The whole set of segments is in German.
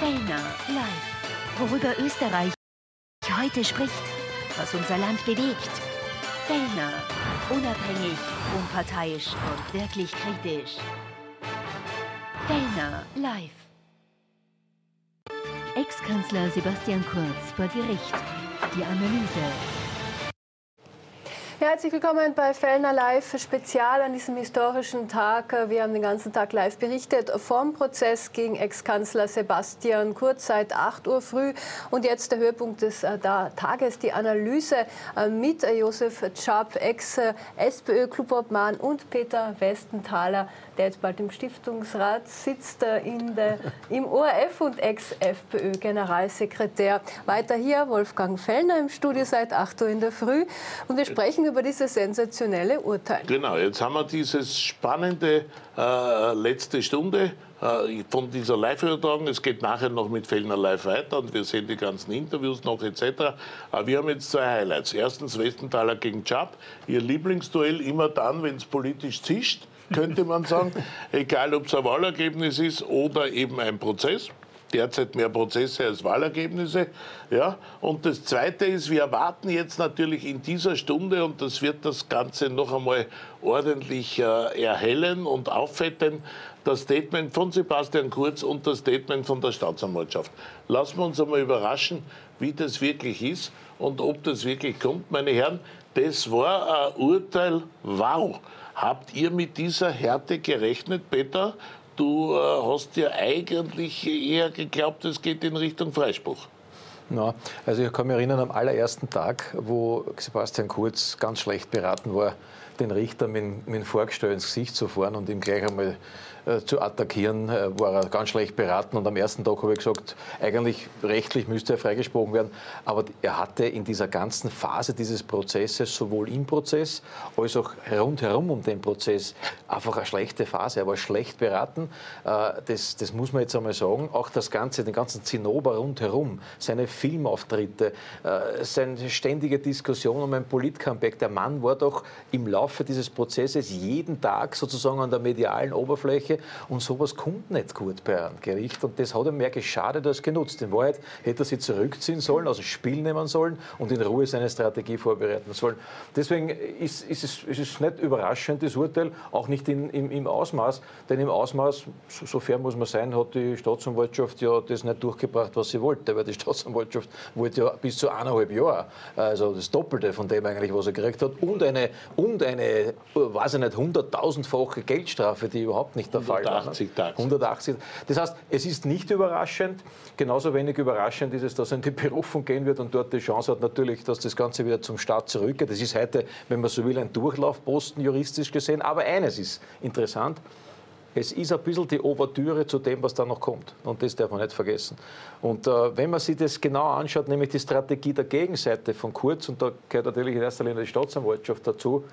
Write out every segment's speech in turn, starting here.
Fellner live. Worüber Österreich heute spricht, was unser Land bewegt. Fellner, unabhängig, unparteiisch und wirklich kritisch. Fellner live. Ex-Kanzler Sebastian Kurz vor Gericht. Die Analyse. Ja, herzlich willkommen bei Fellner Live Spezial an diesem historischen Tag. Wir haben den ganzen Tag live berichtet vom Prozess gegen Ex-Kanzler Sebastian Kurz seit 8 Uhr früh. Und jetzt der Höhepunkt des äh, Tages, die Analyse äh, mit Josef Czap, Ex-SPÖ-Clubobmann und Peter Westenthaler, der jetzt bald im Stiftungsrat sitzt, äh, in der, im ORF und Ex-FPÖ-Generalsekretär. Weiter hier Wolfgang Fellner im Studio seit 8 Uhr in der Früh. Und wir sprechen über dieses sensationelle Urteil. Genau, jetzt haben wir dieses spannende äh, letzte Stunde äh, von dieser Live-Übertragung. Es geht nachher noch mit Fellner Live weiter und wir sehen die ganzen Interviews noch etc. Aber wir haben jetzt zwei Highlights. Erstens Westenthaler gegen Chap, ihr Lieblingsduell immer dann, wenn es politisch zischt, könnte man sagen. Egal, ob es ein Wahlergebnis ist oder eben ein Prozess derzeit mehr Prozesse als Wahlergebnisse. Ja. Und das Zweite ist, wir erwarten jetzt natürlich in dieser Stunde, und das wird das Ganze noch einmal ordentlich äh, erhellen und auffetten, das Statement von Sebastian Kurz und das Statement von der Staatsanwaltschaft. Lassen wir uns einmal überraschen, wie das wirklich ist und ob das wirklich kommt. Meine Herren, das war ein Urteil, wow. Habt ihr mit dieser Härte gerechnet, Peter? Du äh, hast ja eigentlich eher geglaubt, es geht in Richtung Freispruch. Na, also ich kann mich erinnern am allerersten Tag, wo Sebastian Kurz ganz schlecht beraten war, den Richter mit, mit dem Vorgestell ins Gesicht zu fahren und ihm gleich einmal zu attackieren, äh, war er ganz schlecht beraten. Und am ersten Tag habe ich gesagt, eigentlich rechtlich müsste er freigesprochen werden. Aber er hatte in dieser ganzen Phase dieses Prozesses, sowohl im Prozess als auch rundherum um den Prozess, einfach eine schlechte Phase. Er war schlecht beraten. Äh, das, das muss man jetzt einmal sagen. Auch das Ganze, den ganzen Zinnober rundherum, seine Filmauftritte, seine ständige Diskussion um ein Polit-Comeback. Der Mann war doch im Laufe dieses Prozesses jeden Tag sozusagen an der medialen Oberfläche und sowas kommt nicht gut bei einem Gericht. Und das hat ihm mehr geschadet als genutzt. In Wahrheit hätte er sich zurückziehen sollen, aus dem Spiel nehmen sollen und in Ruhe seine Strategie vorbereiten sollen. Deswegen ist, ist, es, es nicht überraschend, das Urteil, auch nicht in, im, im Ausmaß. Denn im Ausmaß, so, so fair muss man sein, hat die Staatsanwaltschaft ja das nicht durchgebracht, was sie wollte. Weil die Staatsanwaltschaft wollte ja bis zu eineinhalb Jahre, also das Doppelte von dem eigentlich, was er gekriegt hat, und eine, und eine weiß ich nicht, hunderttausendfache Geldstrafe, die überhaupt nicht der Fall 180 Tage. 180. Das heißt, es ist nicht überraschend. Genauso wenig überraschend ist es, dass er in die Berufung gehen wird und dort die Chance hat natürlich, dass das Ganze wieder zum Start zurückgeht. Das ist heute, wenn man so will, ein Durchlaufposten juristisch gesehen. Aber eines ist interessant. Es ist ein bisschen die Ouvertüre zu dem, was da noch kommt. Und das darf man nicht vergessen. Und äh, wenn man sich das genau anschaut, nämlich die Strategie der Gegenseite von Kurz, und da gehört natürlich in erster Linie die Staatsanwaltschaft dazu,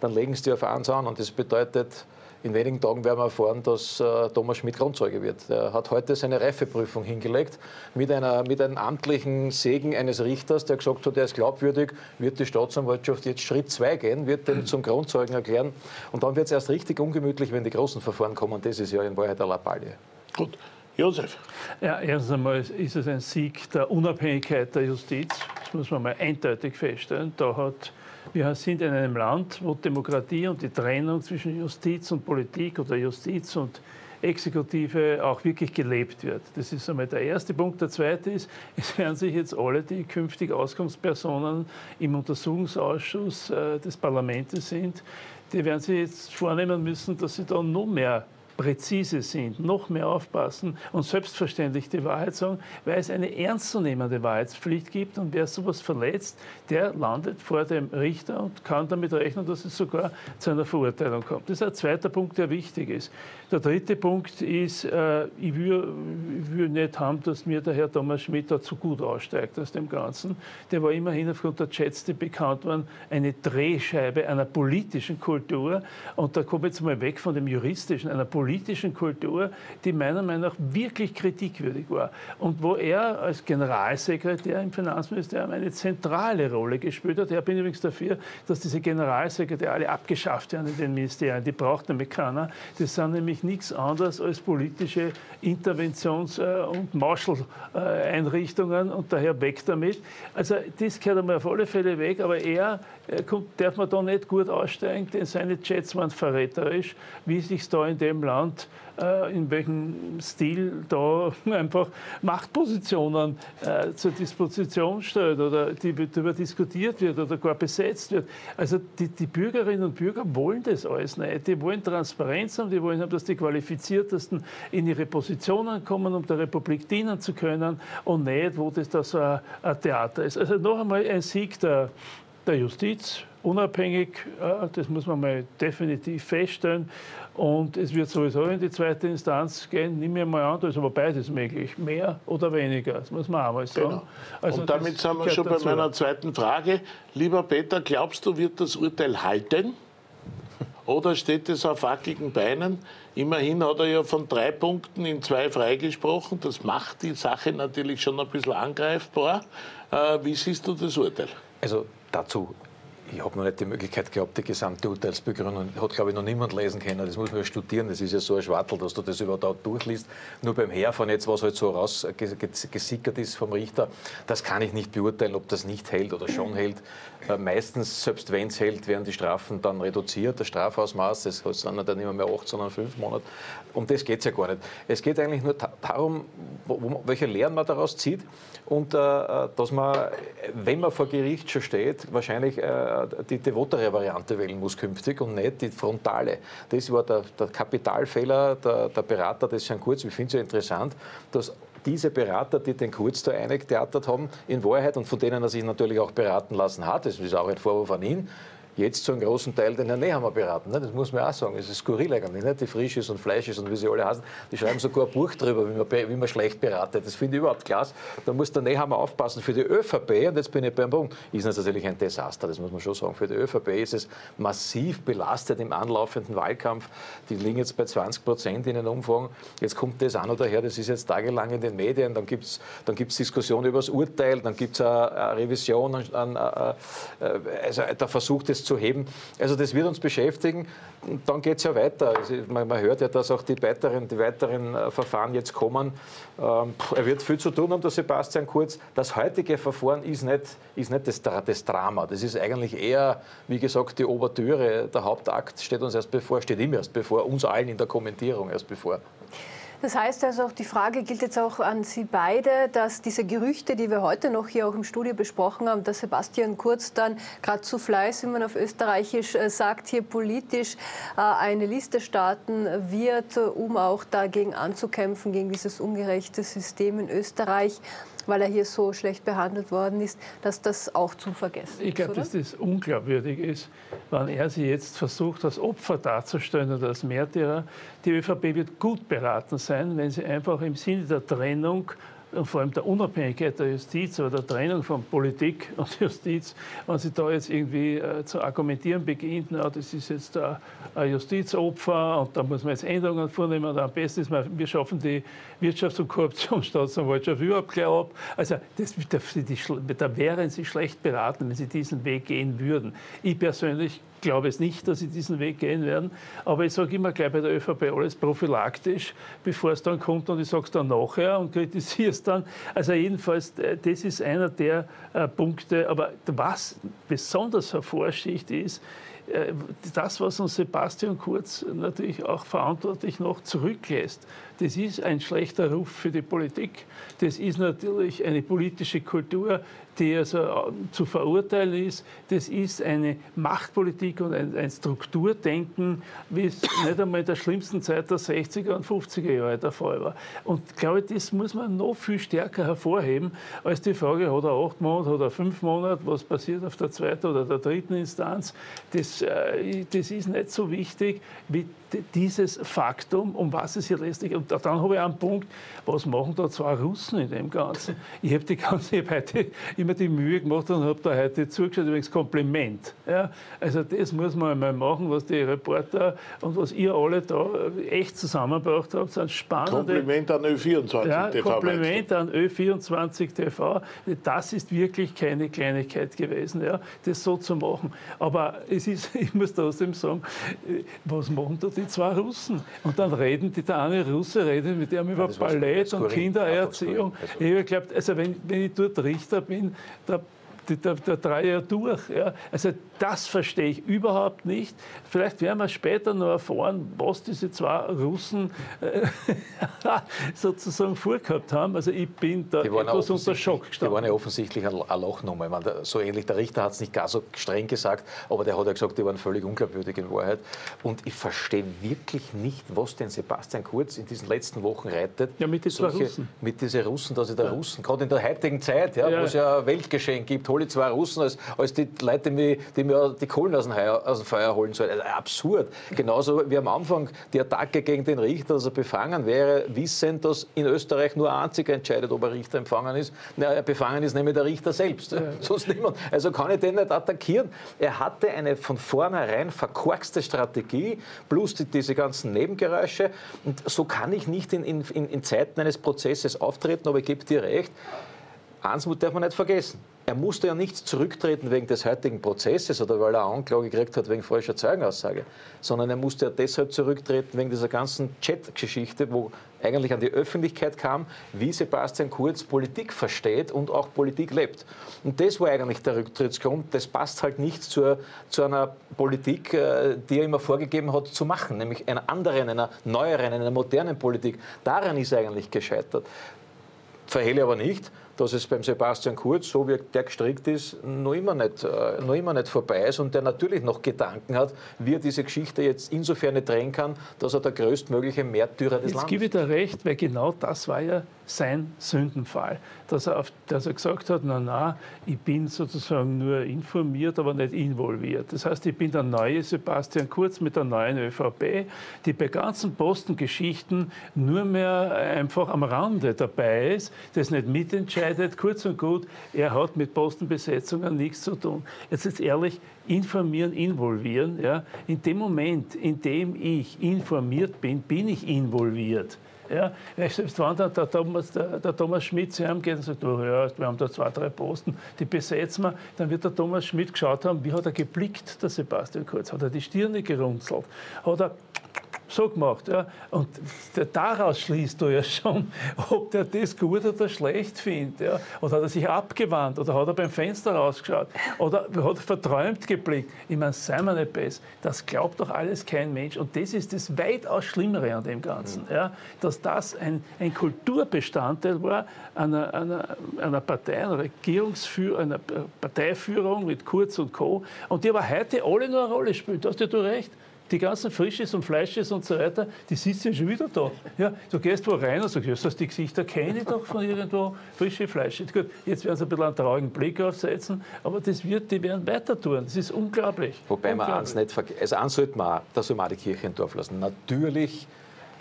dann legen sie die auf eins an. Und das bedeutet, in wenigen Tagen werden wir erfahren, dass äh, Thomas Schmidt Grundzeuge wird. Er hat heute seine Reifeprüfung hingelegt. Mit, einer, mit einem amtlichen Segen eines Richters, der gesagt hat, er ist glaubwürdig, wird die Staatsanwaltschaft jetzt Schritt zwei gehen, wird den zum Grundzeugen erklären. Und dann wird es erst richtig ungemütlich, wenn die großen Verfahren kommen. Das ist ja in Wahrheit eine Lappalie. Gut. Josef. Ja, erstens einmal ist es ein Sieg der Unabhängigkeit der Justiz. Das muss man mal eindeutig feststellen. Da hat wir sind in einem Land, wo Demokratie und die Trennung zwischen Justiz und Politik oder Justiz und Exekutive auch wirklich gelebt wird. Das ist einmal der erste Punkt. Der zweite ist, es werden sich jetzt alle, die künftig Auskunftspersonen im Untersuchungsausschuss äh, des Parlaments sind, die werden sich jetzt vornehmen müssen, dass sie da noch mehr präzise sind, noch mehr aufpassen und selbstverständlich die Wahrheit sagen, weil es eine ernstzunehmende Wahrheitspflicht gibt und wer sowas verletzt, der landet vor dem Richter und kann damit rechnen, dass es sogar zu einer Verurteilung kommt. Das ist ein zweiter Punkt, der wichtig ist. Der dritte Punkt ist, äh, ich will, will nicht haben, dass mir der Herr Thomas Schmidt da zu gut aussteigt aus dem Ganzen. Der war immerhin aufgrund der Chats, die bekannt waren, eine Drehscheibe einer politischen Kultur. Und da komme ich jetzt mal weg von dem juristischen, einer politischen politischen Kultur, die meiner Meinung nach wirklich kritikwürdig war. Und wo er als Generalsekretär im Finanzministerium eine zentrale Rolle gespielt hat. Ich bin übrigens dafür, dass diese Generalsekretäre alle abgeschafft werden in den Ministerien. Die braucht nämlich keiner. Das sind nämlich nichts anderes als politische Interventions- äh, und Marshall-Einrichtungen und daher weg damit. Also das gehört einmal auf alle Fälle weg, aber er kommt, darf man da nicht gut aussteigen, denn seine Chats waren verräterisch, wie sich da in dem Land äh, in welchem Stil da einfach Machtpositionen äh, zur Disposition stellt oder darüber diskutiert wird oder gar besetzt wird. Also die, die, Bürgerinnen und Bürger wollen das alles nicht. Die wollen Transparenz haben, die wollen haben, dass die Qualifiziertesten in ihre Positionen kommen, um der Republik dienen zu können und nicht, wo das da so ein, ein Theater ist. Also noch einmal ein Sieg der, der Justiz, unabhängig, äh, das muss man mal definitiv feststellen. Und es wird sowieso in die zweite Instanz gehen, nimm mir mal an, da ist aber beides möglich, mehr oder weniger, das muss man auch mal sagen. Genau. Also und damit sind wir schon bei dazu. meiner zweiten Frage. Lieber Peter, glaubst du, wird das Urteil halten? Oder steht es auf wackeligen Beinen? Immerhin hat er ja von drei Punkten in zwei freigesprochen. Das macht die Sache natürlich schon ein bisschen angreifbar. Äh, wie siehst du das Urteil? Also dazu ich habe noch nicht die Möglichkeit gehabt, die gesamte Urteilsbegründung hat, glaube ich, noch niemand lesen können. Das muss man ja studieren. Das ist ja so ein Schwartel, dass du das überhaupt durchliest. Nur beim Herfahren jetzt, was halt so rausgesickert ist vom Richter, das kann ich nicht beurteilen, ob das nicht hält oder schon hält. Äh, meistens, selbst wenn es hält, werden die Strafen dann reduziert, das Strafausmaß. Das sind dann nicht mehr acht, sondern fünf Monate. Um das geht es ja gar nicht. Es geht eigentlich nur darum, welche Lehren man daraus zieht und äh, dass man, wenn man vor Gericht schon steht, wahrscheinlich äh, die devotere Variante wählen muss künftig und nicht die frontale. Das war der, der Kapitalfehler der, der, Berater des Herrn Kurz. Ich finde es ja interessant, dass diese Berater, die den Kurz da eingetheatert haben, in Wahrheit und von denen er sich natürlich auch beraten lassen hat, das ist auch ein Vorwurf an ihn, jetzt zu einem großen Teil den Herrn Nehammer beraten. Ne? Das muss man auch sagen. Es ist skurril eigentlich. Ne? Die Frisches und Fleisches und wie sie alle heißen, die schreiben sogar ein Buch darüber, wie man, wie man schlecht beratet. Das finde ich überhaupt klasse. Da muss der Nehammer aufpassen. Für die ÖVP, und jetzt bin ich beim Punkt, ist das natürlich ein Desaster, das muss man schon sagen. Für die ÖVP ist es massiv belastet im anlaufenden Wahlkampf. Die liegen jetzt bei 20 Prozent in den Umfragen. Jetzt kommt das an oder her, das ist jetzt tagelang in den Medien. Dann gibt es dann gibt's Diskussionen über das Urteil, dann gibt es eine, eine, Revision, an, also der Versuch, das zu heben. Also das wird uns beschäftigen. Dann geht es ja weiter. Also man, man, hört ja, dass auch die weiteren, die weiteren äh, Verfahren jetzt kommen. Ähm, er wird viel zu tun haben, der Sebastian Kurz. Das heutige Verfahren ist nicht, ist nicht das, das Drama. Das ist eigentlich eher, wie gesagt, die Obertüre. Der Hauptakt steht uns erst bevor, steht ihm erst bevor, uns allen in der Kommentierung erst bevor. Das heißt also, die Frage gilt jetzt auch an Sie beide, dass diese Gerüchte, die wir heute noch hier auch im Studio besprochen haben, dass Sebastian Kurz dann gerade zu Fleiß, wie man auf Österreichisch äh, sagt, hier politisch äh, eine Liste starten wird, um auch dagegen anzukämpfen, gegen dieses ungerechte System in Österreich weil er hier so schlecht behandelt worden ist, dass das auch zu vergessen ist. Ich glaube, dass das unglaubwürdig ist, wenn er sich jetzt versucht, als Opfer darzustellen oder als Märtyrer. Die ÖVP wird gut beraten sein, wenn sie einfach im Sinne der Trennung und vor allem der Unabhängigkeit der Justiz oder der Trennung von Politik und Justiz, wenn sie da jetzt irgendwie äh, zu argumentieren beginnt, na, das ist jetzt ein, ein Justizopfer und da muss man jetzt Änderungen vornehmen und am besten ist, man, wir schaffen die Wirtschafts- und Korruptionsstaatsanwaltschaft überhaupt gleich ab. Also das, da, da wären sie schlecht beraten, wenn sie diesen Weg gehen würden. Ich persönlich glaube es nicht, dass sie diesen Weg gehen werden. Aber ich sage immer gleich bei der ÖVP alles prophylaktisch, bevor es dann kommt und ich sage es dann nachher und kritisiere es dann. Also jedenfalls, äh, das ist einer der äh, Punkte. Aber was besonders hervorsticht ist, das, was uns Sebastian Kurz natürlich auch verantwortlich noch zurücklässt, das ist ein schlechter Ruf für die Politik. Das ist natürlich eine politische Kultur, die also äh, zu verurteilen ist. Das ist eine Machtpolitik und ein, ein Strukturdenken, wie es nicht einmal in der schlimmsten Zeit der 60er und 50er Jahre der Fall war. Und ich glaube, das muss man noch viel stärker hervorheben, als die Frage, hat er acht Monate, hat er fünf Monate, was passiert auf der zweiten oder der dritten Instanz. Das das, äh, das ist nicht so wichtig wie dieses Faktum, um was es hier letztlich Und dann habe ich einen Punkt, was machen da zwei Russen in dem Ganzen? Ich habe die ganze, ich heute immer die Mühe gemacht und habe da heute zugeschaut, übrigens Kompliment. Ja, also das muss man einmal machen, was die Reporter und was ihr alle da echt zusammengebracht habt, sind spannende... Kompliment an Ö24 ja, TV. Kompliment an Ö24 TV. Das ist wirklich keine Kleinigkeit gewesen, ja, das so zu machen. Aber es ist, ich muss trotzdem sagen, was machen da die zwei Russen? Und dann reden die, der eine Russe redet mit dem über Ballett und Kindererziehung. Ich habe geglaubt, also wenn, wenn ich dort Richter bin, da der, der Dreier durch. Ja. Also das verstehe ich überhaupt nicht. Vielleicht werden wir später noch erfahren, was diese zwei Russen äh, sozusagen vorgehabt haben. Also ich bin da etwas unter Schock gestanden. Die waren ja offensichtlich ein Lochnummer. Meine, so ähnlich, der Richter hat es nicht gar so streng gesagt, aber der hat ja gesagt, die waren völlig unglaubwürdig in Wahrheit. Und ich verstehe wirklich nicht, was den Sebastian Kurz in diesen letzten Wochen reitet. Ja, mit zwei Russen. Mit diesen Russen, dass sie der ja. Russen, gerade in der heutigen Zeit, ja, ja. wo es ja ein Weltgeschehen gibt, hole ich zwei Russen als, als die Leute, die, die mir die Kohlen aus dem, Heuer, aus dem Feuer holen sollen. Also absurd. Genauso wie am Anfang die Attacke gegen den Richter, dass er befangen wäre, wissend, dass in Österreich nur ein einziger entscheidet, ob er Richter empfangen ist. Na, er befangen ist nämlich der Richter selbst. Ja. Sonst niemand. Also kann ich den nicht attackieren. Er hatte eine von vornherein verkorkste Strategie, plus die, diese ganzen Nebengeräusche. Und so kann ich nicht in, in, in Zeiten eines Prozesses auftreten, aber ich gebe dir recht. Eins darf man nicht vergessen. Er musste ja nicht zurücktreten wegen des heutigen Prozesses oder weil er Anklage gekriegt hat wegen falscher Zeugenaussage, sondern er musste ja deshalb zurücktreten wegen dieser ganzen Chat-Geschichte, wo eigentlich an die Öffentlichkeit kam, wie Sebastian Kurz Politik versteht und auch Politik lebt. Und das war eigentlich der Rücktrittsgrund. Das passt halt nicht zur, zu einer Politik, äh, die er immer vorgegeben hat zu machen, nämlich einer anderen, einer neueren, einer modernen Politik. Daran ist er eigentlich gescheitert. Verhehle aber nicht, dass es beim Sebastian Kurz, so wie der gestrickt ist, noch immer, nicht, äh, noch immer nicht vorbei ist und der natürlich noch Gedanken hat, wie er diese Geschichte jetzt insofern drehen kann, dass er der größtmögliche Märtyrer des jetzt Landes ist. Jetzt gebe ich dir recht, weil genau das war ja sein Sündenfall, dass er, auf, dass er gesagt hat, na na, ich bin sozusagen nur informiert, aber nicht involviert. Das heißt, ich bin der neue Sebastian Kurz mit der neuen ÖVP, die bei ganzen Postengeschichten nur mehr einfach am Rande dabei ist, das nicht mitentscheidet, kurz und gut, er hat mit Postenbesetzungen nichts zu tun. Jetzt ist ehrlich, informieren, involvieren. Ja. In dem Moment, in dem ich informiert bin, bin ich involviert. Ja, selbst wenn der, der, Thomas, der, der Thomas Schmidt zu ihm geht und sagt, oh, ja, wir haben da zwei, drei Posten, die besetzen wir, dann wird der Thomas Schmidt geschaut haben, wie hat er geblickt, der Sebastian Kurz, hat er die Stirne gerunzelt, hat er so gemacht. Ja. Und daraus schließt du ja schon, ob der das gut oder schlecht findet. Ja. Oder hat er sich abgewandt oder hat er beim Fenster rausgeschaut oder hat er verträumt geblickt. Ich meine, sei mal nicht besser. Das glaubt doch alles kein Mensch. Und das ist das weitaus Schlimmere an dem Ganzen. Mhm. Ja. Dass das ein, ein Kulturbestandteil war einer, einer, einer Partei, einer Regierungsführung, einer Parteiführung mit Kurz und Co. Und die aber heute alle nur eine Rolle spielen. Da hast ja du recht die ganzen Frisches und Fleisches und so weiter, die sitzen ja schon wieder da. Ja, du gehst wo rein und sagst, ja, die Gesichter kenne ich doch von irgendwo, frische Fleisch. Gut, jetzt werden sie ein bisschen einen traurigen Blick aufsetzen, aber das wird, die werden weiter tun. Das ist unglaublich. Wobei unglaublich. man eins nicht vergessen, also eins sollte man, da soll man auch die Kirche Dorf lassen. Natürlich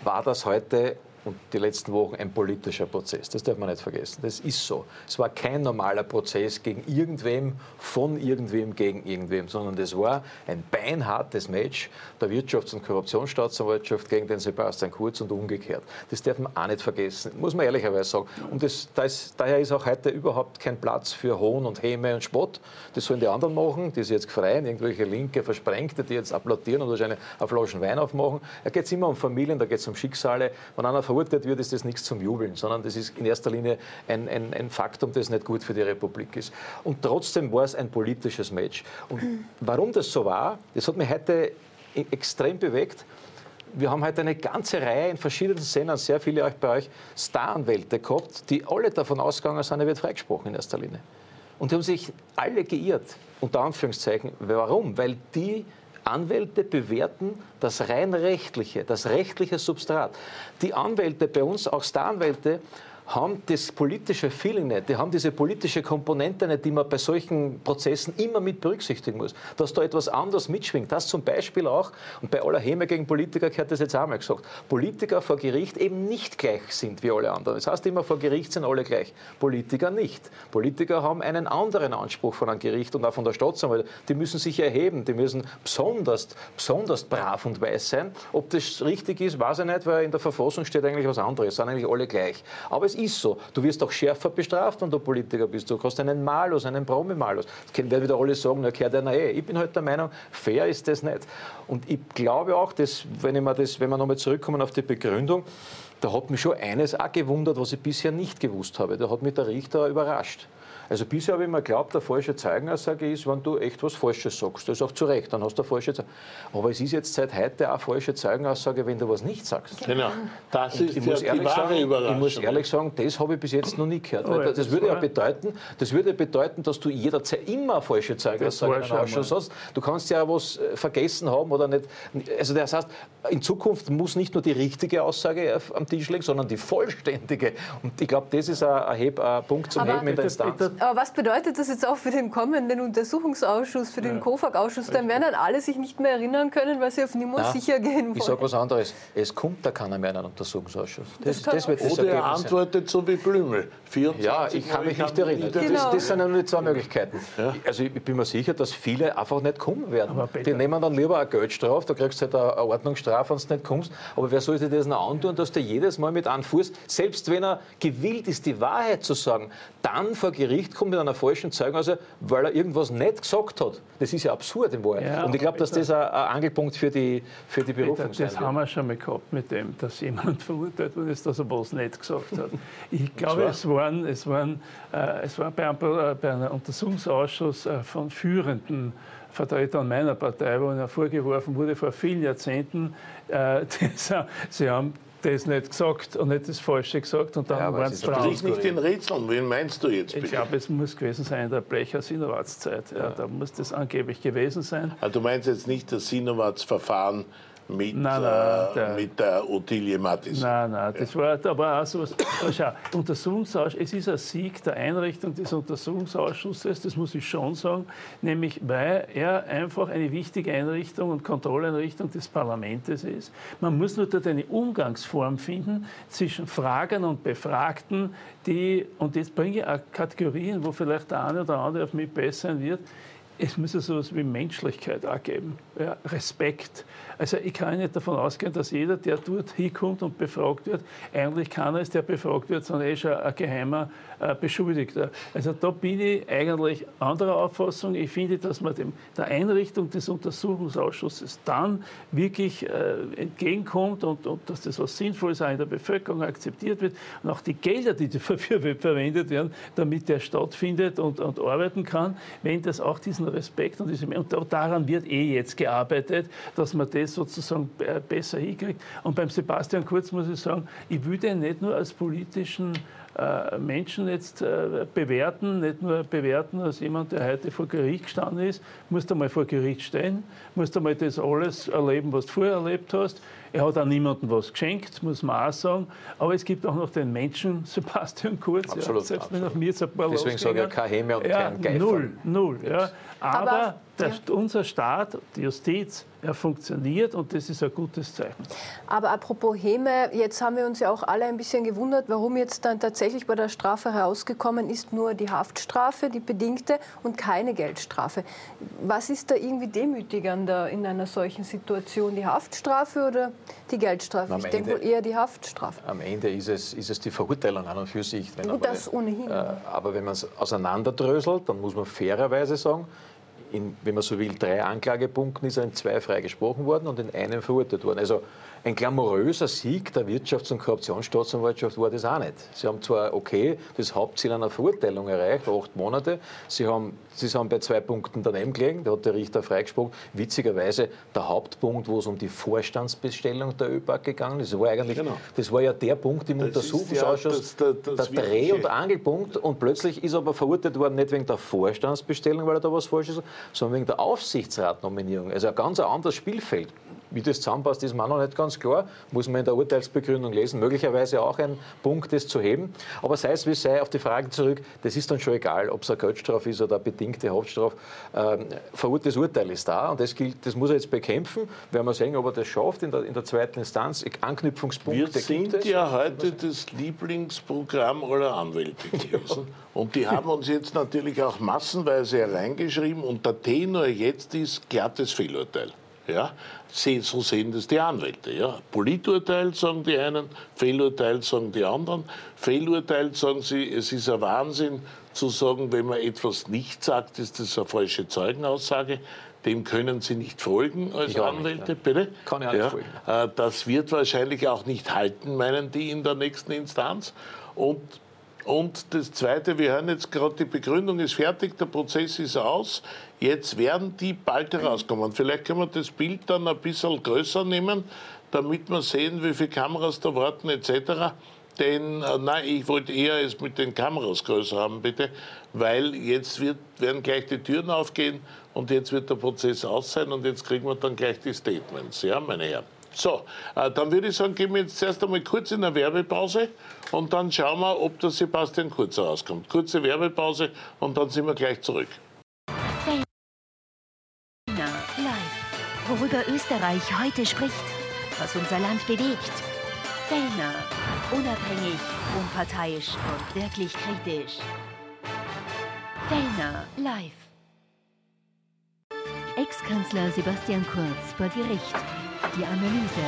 war das heute und die letzten Wochen ein politischer Prozess. Das darf man nicht vergessen. Das ist so. Es war kein normaler Prozess gegen irgendwem, von irgendwem gegen irgendwem, sondern das war ein beinhartes Match der Wirtschafts- und Korruptionsstaatsanwaltschaft gegen den Sebastian Kurz und umgekehrt. Das darf man auch nicht vergessen, muss man ehrlicherweise sagen. Und das, das, daher ist auch heute überhaupt kein Platz für Hohn und Häme und Spott. Das sollen die anderen machen, die sich jetzt freien, irgendwelche linke Versprengte, die jetzt applaudieren und wahrscheinlich eine Flaschen Wein aufmachen. Da geht es immer um Familien, da geht es um Schicksale. Wenn einer verurteilt wird, ist das nichts zum Jubeln, sondern das ist in erster Linie ein, ein, ein Faktum, das nicht gut für die Republik ist. Und trotzdem war es ein politisches Match. Und warum das so war, das hat mich heute extrem bewegt. Wir haben heute eine ganze Reihe in verschiedenen Sendern, sehr viele bei euch Staranwälte gehabt, die alle davon ausgegangen sind, er wird freigesprochen in erster Linie. Und die haben sich alle geirrt, unter Anführungszeichen. Warum? Weil die Anwälte bewerten das rein rechtliche, das rechtliche Substrat. Die Anwälte bei uns, auch Staranwälte, haben das politische Feeling nicht, die haben diese politische Komponente nicht, die man bei solchen Prozessen immer mit berücksichtigen muss. Dass da etwas anderes mitschwingt. Das zum Beispiel auch, und bei aller Häme gegen Politiker gehört das jetzt einmal gesagt, Politiker vor Gericht eben nicht gleich sind wie alle anderen. Das heißt immer, vor Gericht sind alle gleich. Politiker nicht. Politiker haben einen anderen Anspruch von einem Gericht und auch von der Staatsanwaltschaft. Die müssen sich erheben, die müssen besonders, besonders brav und weiß sein. Ob das richtig ist, weiß ich nicht, weil in der Verfassung steht eigentlich was anderes, sind eigentlich alle gleich. Aber es ist so. Du wirst auch schärfer bestraft, wenn du Politiker bist. Du hast einen Malus, einen Promi-Malus. Das werden wieder alle sagen, na, gehört einer eh. Ich bin halt der Meinung, fair ist das nicht. Und ich glaube auch, dass, wenn, ich mir das, wenn wir nochmal zurückkommen auf die Begründung, da hat mich schon eines auch gewundert, was ich bisher nicht gewusst habe. Da hat mich der Richter überrascht. Also bisher habe ich mir geglaubt, der falsche Zeugenaussage ist, wenn du echt was Falsches sagst. Das ist auch zu Recht, dann hast du eine falsche Zeugenaussage. Aber es ist jetzt seit heute auch falsche Zeugenaussage, wenn du was nicht sagst. Genau, das ist ich muss, die ehrlich wahre sagen, Überraschung. ich muss ehrlich sagen, das habe ich bis jetzt noch nie gehört. Oh ja, das, das würde ja bedeuten, das würde bedeuten, dass du jederzeit immer eine falsche Zeugenaussage hast. Du kannst ja was äh, vergessen haben oder nicht. Also das heißt, in Zukunft muss nicht nur die richtige Aussage am Tisch liegen, sondern die vollständige. Und ich glaube, das ist ein, ein, Punkt zum Aber- Heben in der Instanz. Aber was bedeutet das jetzt auch für den kommenden Untersuchungsausschuss, für den KOFAG-Ausschuss? Dann werden dann alle sich nicht mehr erinnern können, weil sie auf Nein, sicher gehen Ich wollen. sage was anderes. Es kommt da keiner mehr in einen Untersuchungsausschuss. Das, kann das wird das Oder er sein. antwortet so wie Blümel. 24 Ja, ich kann mich nicht erinnern. Das, Genau. das sind ja nur die zwei Möglichkeiten. Also ich bin mir sicher, dass viele einfach nicht kommen werden. Die nehmen dann lieber eine Geldstrafe, da kriegst du halt eine Ordnungsstrafe, wenn du nicht kommst. Aber wer soll sich das noch antun, dass der jedes Mal mit einem Fuß, selbst wenn er gewillt ist, die Wahrheit zu sagen, dann vor Gericht kommt mit einer falschen Zeugung, also weil er irgendwas nicht gesagt hat. Das ist ja absurd in Wahrheit. Ja, Und ich glaube, dass das ein, ein Angelpunkt für die, für die Berufung Das, sein das haben wir schon mal gehabt mit dem, dass jemand verurteilt worden ist, dass er was nicht gesagt hat. Ich glaube, es waren, es waren, äh, es war bei einem, äh, bei einem Untersuchungsausschuss äh, von führenden Vertretern meiner Partei, wo ihnen vorgeworfen wurde vor vielen Jahrzehnten, äh, sie haben das nicht gesagt und nicht das Falsche gesagt und dann Ja, waren es dran. Sprich nicht in Rätseln. Wen meinst du jetzt Ich bitte? glaube, es muss gewesen sein in der Blecher-Sinowatz-Zeit. Ja, da muss das angeblich gewesen sein. Ah, Du meinst jetzt nicht das Sinowatz-Verfahren mit, Nein, nein, äh, der- mit der Ottilie Mattis? Nein, nein, das war, war auch sowas. Aber schau, Untersuchungsausschuss, es ist ein Sieg der Einrichtung des Untersuchungsausschusses, das muss ich schon sagen, nämlich weil er einfach eine wichtige Einrichtung und Kontrolleinrichtung des Parlaments ist. Man muss nur dort eine Umgangsform finden zwischen Fragern und Befragten, die, und jetzt bringe ich auch Kategorien, wo vielleicht der eine oder andere auf mich besser sein wird, es muss ja sowas wie Menschlichkeit auch geben, ja, Respekt. Also ich kann nicht davon ausgehen, dass jeder, der dort hinkommt und befragt wird, eigentlich keiner ist, der befragt wird, sondern eh schon ein geheimer äh, Beschuldigter. Also da bin ich eigentlich anderer Auffassung. Ich finde, dass man dem, der Einrichtung des Untersuchungsausschusses dann wirklich äh, entgegenkommt und, und dass das was Sinnvolles auch in der Bevölkerung akzeptiert wird und auch die Gelder, die dafür verwendet werden, damit der stattfindet und, und arbeiten kann, wenn das auch diesen Respekt und diese und daran wird eh jetzt gearbeitet, dass man das sozusagen äh, besser hinkriegt. Und beim Sebastian Kurz muss ich sagen, ich will den nicht nur als politischen äh, Menschen jetzt äh, bewerten, nicht nur bewerten als jemand, der heute vor Gericht gestanden ist, musst du mal vor Gericht stehen, musst du mal das alles erleben, was du vorher erlebt hast. Er hat auch niemandem was geschenkt, muss man auch sagen. Aber es gibt auch noch den Menschen Sebastian Kurz. Absolut, ja, selbst wenn absolut. auf mir jetzt ein paar Deswegen sage ich losgingen. keine Häme und ja, kein Geifer. Null, null. Ja. Aber, Aber- der, ja. unser Staat, die Justiz, er funktioniert und das ist ein gutes Zeichen. Aber apropos Häme, jetzt haben wir uns ja auch alle ein bisschen gewundert, warum jetzt dann tatsächlich bei der Strafe herausgekommen ist, nur die Haftstrafe, die bedingte und keine Geldstrafe. Was ist da irgendwie demütigender in einer solchen Situation, die Haftstrafe oder die Geldstrafe? Am Ich denke Ende- wohl eher die Haftstrafe. Am Ende ist es, ist es die Verurteilung an und für sich. Wenn Und das ohnehin. Äh, aber wenn man es auseinanderdröselt, dann muss man fairerweise sagen, in, wenn man so will, drei Anklagepunkten ist er in zwei freigesprochen worden und in einem verurteilt worden. Also ein glamouröser Sieg der Wirtschafts- und Korruptionsstaatsanwaltschaft war das auch nicht. Sie haben zwar, okay, das Hauptziel einer Verurteilung erreicht, acht Monate. Sie haben, sie haben bei zwei Punkten daneben gelegen, da hat der Richter freigesprochen. Witzigerweise der Hauptpunkt, wo es um die Vorstandsbestellung der ÖPAC gegangen ist, das war eigentlich, Genau. das war ja der Punkt im Das Untersuchungsausschuss, ja das- das- der Dreh- und Angelpunkt und plötzlich ist er aber verurteilt worden, nicht wegen der Vorstandsbestellung, weil er da was falsch ist, sondern wegen der Aufsichtsratnominierung. Also ein ganz anderes Spielfeld. Wie das zusammenpasst, ist mir noch nicht ganz klar. Muss man in der Urteilsbegründung lesen. Möglicherweise auch ein Punkt, das zu heben. Aber sei es wie sei, auf die Frage zurück, das ist dann schon egal, ob es eine Geldstrafe ist oder eine bedingte Haftstrafe. Ähm, das Urteil ist da und das, gilt, das muss er jetzt bekämpfen. Werden wir sehen, ob er das schafft in der, in der zweiten Instanz. Anknüpfungspunkte Wir sind ja heute das Lieblingsprogramm aller Anwälte gewesen. Und die haben uns jetzt natürlich auch massenweise hereingeschrieben und der Tenor jetzt ist glattes Fehlurteil. Ja, so sehen das die Anwälte. Ja. Politurteil sagen die einen, Fehlurteil sagen die anderen. Fehlurteil sagen sie, es ist ein Wahnsinn zu sagen, wenn man etwas nicht sagt, ist das eine falsche Zeugenaussage. Dem können Sie nicht folgen als ich Anwälte, nicht, bitte? Kann ich auch ja. nicht folgen. Äh, das wird wahrscheinlich auch nicht halten, meinen die in der nächsten Instanz. Und und das Zweite, wir hören jetzt gerade, die Begründung ist fertig, der Prozess ist aus. Jetzt werden die bald herauskommen. Vielleicht können wir das Bild dann ein bisschen größer nehmen, damit wir sehen, wie viele Kameras da warten etc. Denn, äh, nein, ich wollte eher es mit den Kameras größer haben, bitte, weil jetzt wird, werden gleich die Türen aufgehen und jetzt wird der Prozess aus sein und jetzt kriegen wir dann gleich die Statements, ja, meine Herren. So, äh, dann würde ich sagen, gehen wir jetzt zuerst einmal kurz in eine Werbepause und dann schauen wir, ob der Sebastian Kurz rauskommt. Kurze Werbepause und dann sind wir gleich zurück. Live. Worüber Österreich heute spricht, was unser Land bewegt. Fellner. Unabhängig, unparteiisch und wirklich kritisch. Fellner live. Ex-Kanzler Sebastian Kurz vor Gericht. Die Analyse.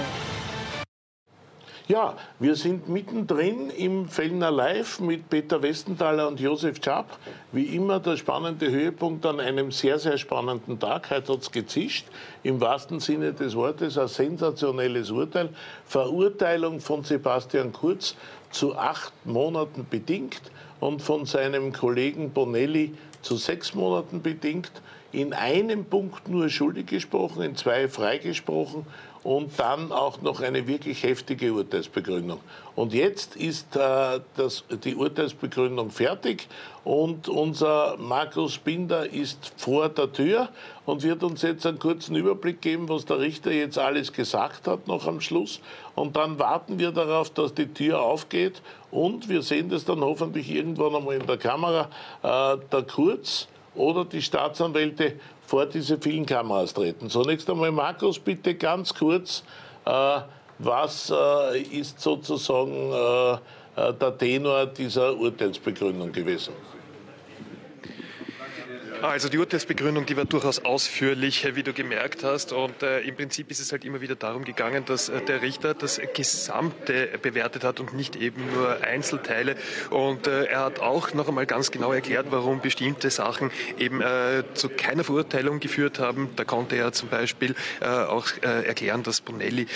Ja, wir sind mittendrin im Fellner Live mit Peter Westenthaler und Josef Schapp. Wie immer der spannende Höhepunkt an einem sehr, sehr spannenden Tag. Heute hat es gezischt. Im wahrsten Sinne des Wortes ein sensationelles Urteil. Verurteilung von Sebastian Kurz zu acht Monaten bedingt und von seinem Kollegen Bonelli zu sechs Monaten bedingt. In einem Punkt nur schuldig gesprochen, in zwei freigesprochen und dann auch noch eine wirklich heftige Urteilsbegründung. Und jetzt ist äh, das, die Urteilsbegründung fertig und unser Markus Binder ist vor der Tür und wird uns jetzt einen kurzen Überblick geben, was der Richter jetzt alles gesagt hat noch am Schluss. Und dann warten wir darauf, dass die Tür aufgeht und wir sehen das dann hoffentlich irgendwann einmal in der Kamera, äh, der Kurz oder die Staatsanwälte vor diese vielen Kameras treten. Zunächst einmal, Markus, bitte ganz kurz, äh, was äh, ist sozusagen äh, äh der Tenor dieser Urteilsbegründung gewesen? Also die Urteilsbegründung, die war durchaus ausführlich, wie du gemerkt hast. Und äh, im Prinzip ist es halt immer wieder darum gegangen, dass äh, der Richter das Gesamte bewertet hat und nicht eben nur Einzelteile. Und äh, er hat auch noch einmal ganz genau erklärt, warum bestimmte Sachen eben äh, zu keiner Verurteilung geführt haben. Da konnte er zum Beispiel äh, auch äh, erklären, dass Bonelli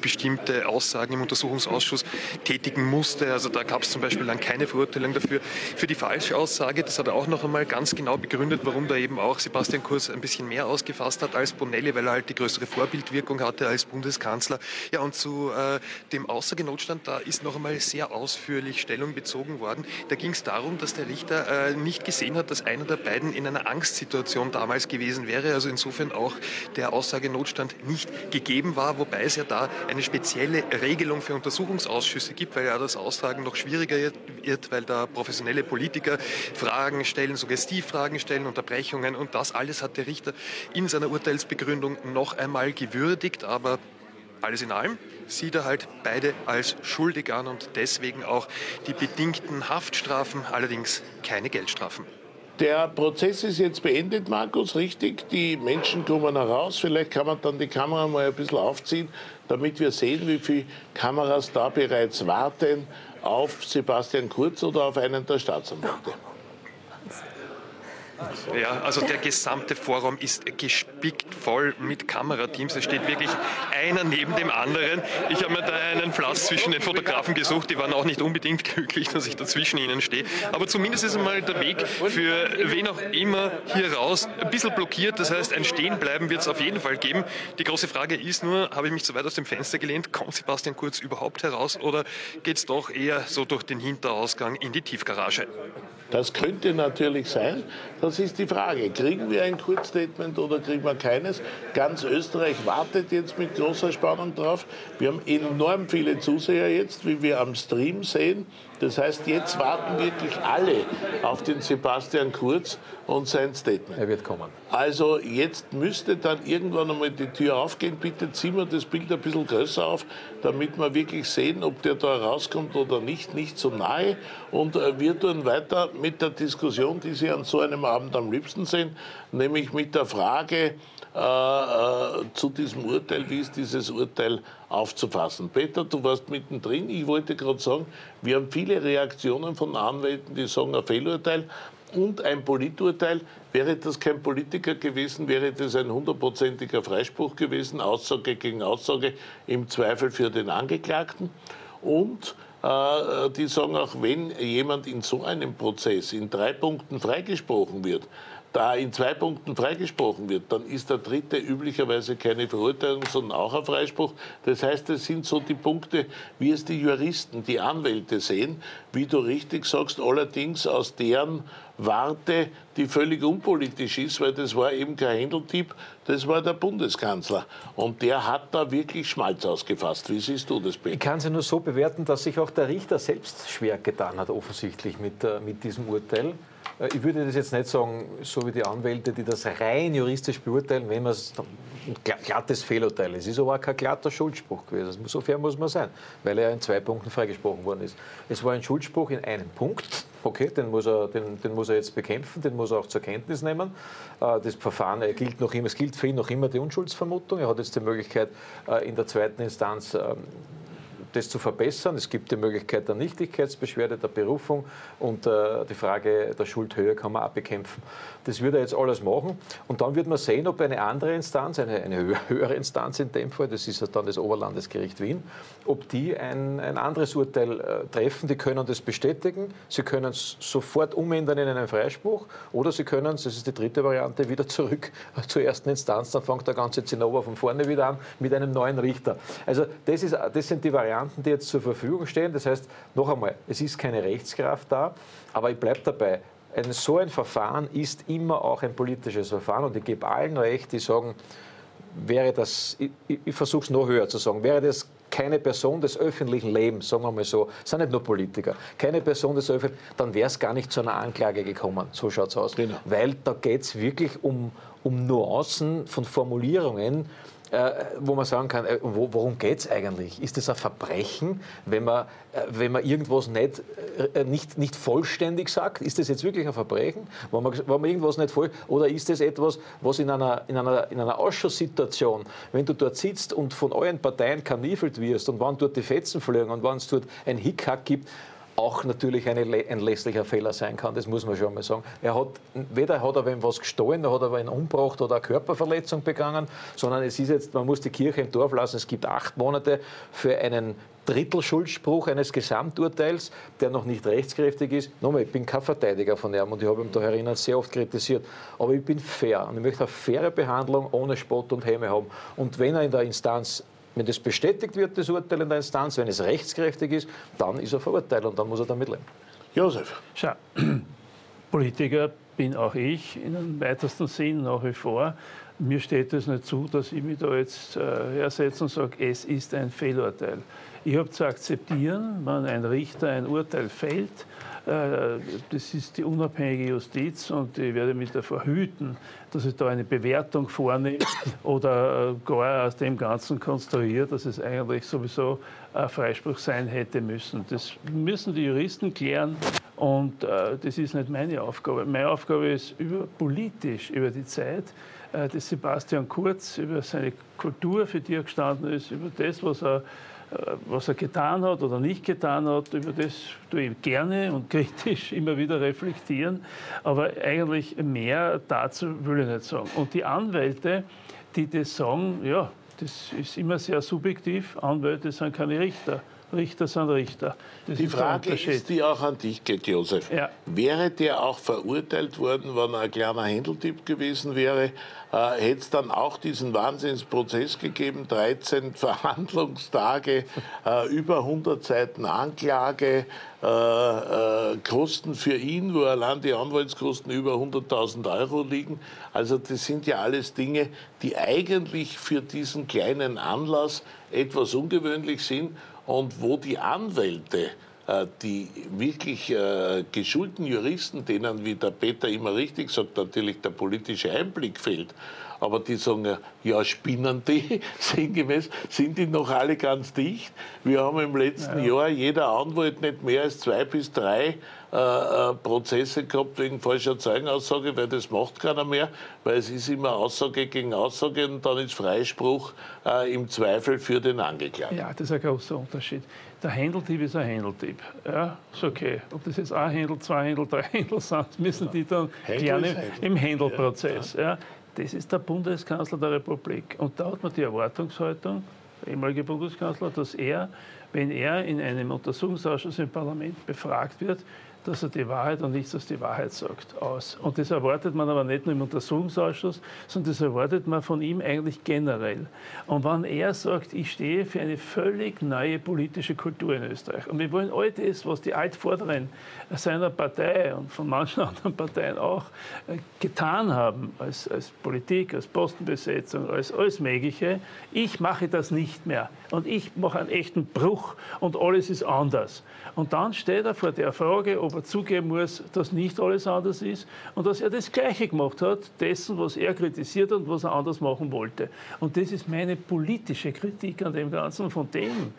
bestimmte Aussagen im Untersuchungsausschuss tätigen musste. Also da gab es zum Beispiel dann keine Verurteilung dafür. Für die Falschaussage, das hat er auch noch einmal ganz genau begründet, begründet, warum da eben auch Sebastian Kurz ein bisschen mehr ausgefasst hat als Bonelli, weil er halt die größere Vorbildwirkung hatte als Bundeskanzler. Ja, und zu äh, dem Aussagenotstand, da ist noch einmal sehr ausführlich Stellung bezogen worden. Da ging es darum, dass der Richter äh, nicht gesehen hat, dass einer der beiden in einer Angstsituation damals gewesen wäre. Also insofern auch der Aussagenotstand nicht gegeben war, wobei es ja da eine spezielle Regelung für Untersuchungsausschüsse gibt, weil ja das Austragen noch schwieriger wird, weil da professionelle Politiker Fragen stellen, Suggestivfragen stellen stellen, Unterbrechungen und das alles hat der Richter in seiner Urteilsbegründung noch einmal gewürdigt, aber alles in allem sieht er halt beide als schuldig an und deswegen auch die bedingten Haftstrafen, allerdings keine Geldstrafen. Der Prozess ist jetzt beendet, Markus, richtig? Die Menschen kommen heraus. Vielleicht kann man dann die Kamera mal ein bisschen aufziehen, damit wir sehen, wie viele Kameras da bereits warten auf Sebastian Kurz oder auf einen der Staatsanwälte. Ja, also der gesamte Vorraum ist gespickt voll mit Kamerateams. Es steht wirklich einer neben dem anderen. Ich habe mir da einen Platz zwischen den Fotografen gesucht. Die waren auch nicht unbedingt glücklich, dass ich da zwischen ihnen stehe. Aber zumindest ist einmal der Weg für wen auch immer hier raus ein bisschen blockiert. Das heißt, ein Stehenbleiben wird es auf jeden Fall geben. Die große Frage ist nur, habe ich mich zu weit aus dem Fenster gelehnt? Kommt Sebastian Kurz überhaupt heraus oder geht es doch eher so durch den Hinterausgang in die Tiefgarage? Das könnte natürlich sein, das ist die Frage. Kriegen wir ein Kurzstatement oder kriegen wir keines? Ganz Österreich wartet jetzt mit großer Spannung drauf. Wir haben enorm viele Zuseher jetzt, wie wir am Stream sehen. Das heißt, jetzt warten wirklich alle auf den Sebastian Kurz und sein Statement. Er wird kommen. Also jetzt müsste dann irgendwann einmal die Tür aufgehen. Bitte ziehen wir das Bild ein bisschen größer auf, damit wir wirklich sehen, ob der da rauskommt oder nicht, nicht so nahe. Und äh, wir tun weiter mit der Diskussion, die Sie an so einem Abend am liebsten sehen, nämlich mit der Frage, äh, äh, zu diesem Urteil, wie ist dieses Urteil aufzufassen. Peter, du warst mittendrin. Ich wollte gerade sagen, wir haben viele Reaktionen von Anwälten, die sagen, ein Fehlurteil und ein Politurteil. Wäre das kein Politiker gewesen, wäre das ein hundertprozentiger Freispruch gewesen, Aussage gegen Aussage, im Zweifel für den Angeklagten. Und äh, die sagen auch, wenn jemand in so einem Prozess in drei Punkten freigesprochen wird, da in zwei Punkten freigesprochen wird, dann ist der dritte üblicherweise keine Verurteilung, sondern auch ein Freispruch. Das heißt, das sind so die Punkte, wie es die Juristen, die Anwälte sehen, wie du richtig sagst, allerdings aus deren Warte, die völlig unpolitisch ist, weil das war eben kein Händeltyp, das war der Bundeskanzler. Und der hat da wirklich Schmalz ausgefasst. Wie siehst du das, Peter? Ich kann es ja nur so bewerten, dass sich auch der Richter selbst schwer getan hat, offensichtlich mit, äh, mit diesem Urteil. Äh, ich würde das jetzt nicht sagen, so wie die Anwälte, die das rein juristisch beurteilen, wenn man es ein glattes Fehlurteil ist. Es ist aber auch kein glatter Schuldspruch gewesen. So fair muss man sein, weil er in zwei Punkten freigesprochen worden ist. Es war ein Schuldspruch in einem Punkt. Okay, den muss, er, den, den muss er jetzt bekämpfen, den muss er auch zur Kenntnis nehmen. Äh, das Verfahren gilt noch immer, es gilt für ihn noch immer die Unschuldsvermutung. Er hat jetzt die Möglichkeit, äh, in der zweiten Instanz ähm, das zu verbessern. Es gibt die Möglichkeit der Nichtigkeitsbeschwerde, der Berufung und äh, die Frage der Schuldhöhe kann man auch bekämpfen. Das wird er jetzt alles machen und dann wird man sehen, ob eine andere Instanz, eine, eine höhere Instanz in dem Fall, das ist dann das Oberlandesgericht Wien, ob die ein, ein anderes Urteil äh, treffen. Die können das bestätigen, sie können es sofort umändern in einen Freispruch oder sie können, das ist die dritte Variante, wieder zurück zur ersten Instanz, dann fängt der ganze Zinnober von vorne wieder an mit einem neuen Richter. Also das, ist, das sind die Varianten, die jetzt zur Verfügung stehen. Das heißt, noch einmal, es ist keine Rechtskraft da, aber ich bleibe dabei. Ein, so ein Verfahren ist immer auch ein politisches Verfahren und ich gebe allen recht, die sagen, wäre das, ich, ich versuche es noch höher zu sagen, wäre das keine Person des öffentlichen Lebens, sagen wir mal so, es sind nicht nur Politiker, keine Person des öffentlichen, dann wäre es gar nicht zu einer Anklage gekommen. So schaut es aus. Genau. Weil da geht es wirklich um, um Nuancen von Formulierungen, wo man sagen kann, äh, wo, worum geht es eigentlich? Ist es ein Verbrechen, wenn man, äh, wenn man irgendwas nicht, nicht, nicht vollständig sagt? Ist das jetzt wirklich ein Verbrechen, wenn man, wenn man irgendwas nicht voll... Oder ist es etwas, was in einer, in, einer, in einer Ausschusssituation, wenn du dort sitzt und von euren Parteien kanifelt wirst und wann dort die Fetzen fliegen und wann es dort ein Hickhack gibt, auch natürlich eine, ein lässlicher Fehler sein kann, das muss man schon mal sagen. Er hat, weder hat er wem was gestohlen, noch hat er einen umgebracht oder eine Körperverletzung begangen, sondern es ist jetzt, man muss die Kirche im Dorf lassen, es gibt acht Monate für einen Drittelschuldspruch eines Gesamturteils, der noch nicht rechtskräftig ist. Nochmal, ich bin kein Verteidiger von ihm und ich habe ihn da herinnen sehr oft kritisiert. Aber ich bin fair und ich möchte eine faire Behandlung ohne Spott und Häme haben. Und wenn er in der Instanz wenn das bestätigt wird, das Urteil in der Instanz, wenn es rechtskräftig ist, dann ist er verurteilt und dann muss er damit leben. Josef. Schau, Politiker bin auch ich in einem weitesten Sinn nach wie vor. Mir steht es nicht zu, dass ich mich da jetzt äh, hersetze und sage, es ist ein Fehlurteil. Ich habe zu akzeptieren, wenn ein Richter ein Urteil fällt, äh, das ist die unabhängige Justiz und ich werde mich davor hüten, dass ich da eine Bewertung vornehme oder äh, gar aus dem Ganzen konstruiere, dass es eigentlich sowieso ein Freispruch sein hätte müssen. Das müssen die Juristen klären und äh, das ist nicht meine Aufgabe. Meine Aufgabe ist über, politisch über die Zeit des Sebastian Kurz, über seine Kultur, für die er gestanden ist, über das, was er äh, was er getan hat oder nicht getan hat, über das tue ich gerne und kritisch immer wieder reflektieren. Aber eigentlich mehr dazu will ich nicht sagen. Und die Anwälte, die das sagen, ja, das ist immer sehr subjektiv. Anwälte sind keine Richter. Richter sind Richter. Das die Frage ist, die auch an dich geht, Josef. Ja. Wäre der auch verurteilt worden, wenn er ein kleiner Händeltipp gewesen wäre? Äh, hätte es dann auch diesen Wahnsinnsprozess gegeben, 13 Verhandlungstage, äh, über 100 Seiten Anklage, äh, äh, Kosten für ihn, wo allein die Anwaltskosten über 100.000 Euro liegen. Also das sind ja alles Dinge, die eigentlich für diesen kleinen Anlass etwas ungewöhnlich sind und wo die Anwälte äh, die wirklich äh, geschulten Juristen, denen, wie der Peter immer richtig sagt, natürlich der politische Einblick fehlt, aber die sagen, ja, spinnen die, sinngemäß, sind die noch alle ganz dicht. Wir haben im letzten ja. Jahr jeder Anwalt nicht mehr als zwei bis drei äh, äh, Prozesse gehabt wegen falscher Zeugenaussage, weil das macht keiner mehr, weil es ist immer Aussage gegen Aussage und dann ist Freispruch äh, im Zweifel für den Angeklagten. Ja, das ist ein großer Unterschied. Der Händeltipp ist ein Händeltipp. Ja, ist okay. Ob das jetzt ein Händel, zwei Händel, drei Händel sind, müssen die dann klären im Händelprozess. Ja. Das ist der Bundeskanzler der Republik. Und da hat man die Erwartungshaltung, der ehemalige Bundeskanzler, dass er, wenn er in einem Untersuchungsausschuss im Parlament befragt wird, dass er die Wahrheit und nichts als die Wahrheit sagt, aus. Und das erwartet man aber nicht nur im Untersuchungsausschuss, sondern das erwartet man von ihm eigentlich generell. Und wenn er sagt, ich stehe für eine völlig neue politische Kultur in Österreich und wir wollen all das, was die Altvorderen seiner Partei und von manchen anderen Parteien auch äh, getan haben, als, als Politik, als Postenbesetzung, als alles Mögliche, ich mache das nicht mehr. Und ich mache einen echten Bruch und alles ist anders. Und dann steht er vor der Frage, ob er zugeben muss, dass nicht alles anders ist und dass er das Gleiche gemacht hat, dessen, was er kritisiert und was er anders machen wollte. Und das ist meine politische Kritik an dem Ganzen. Von dem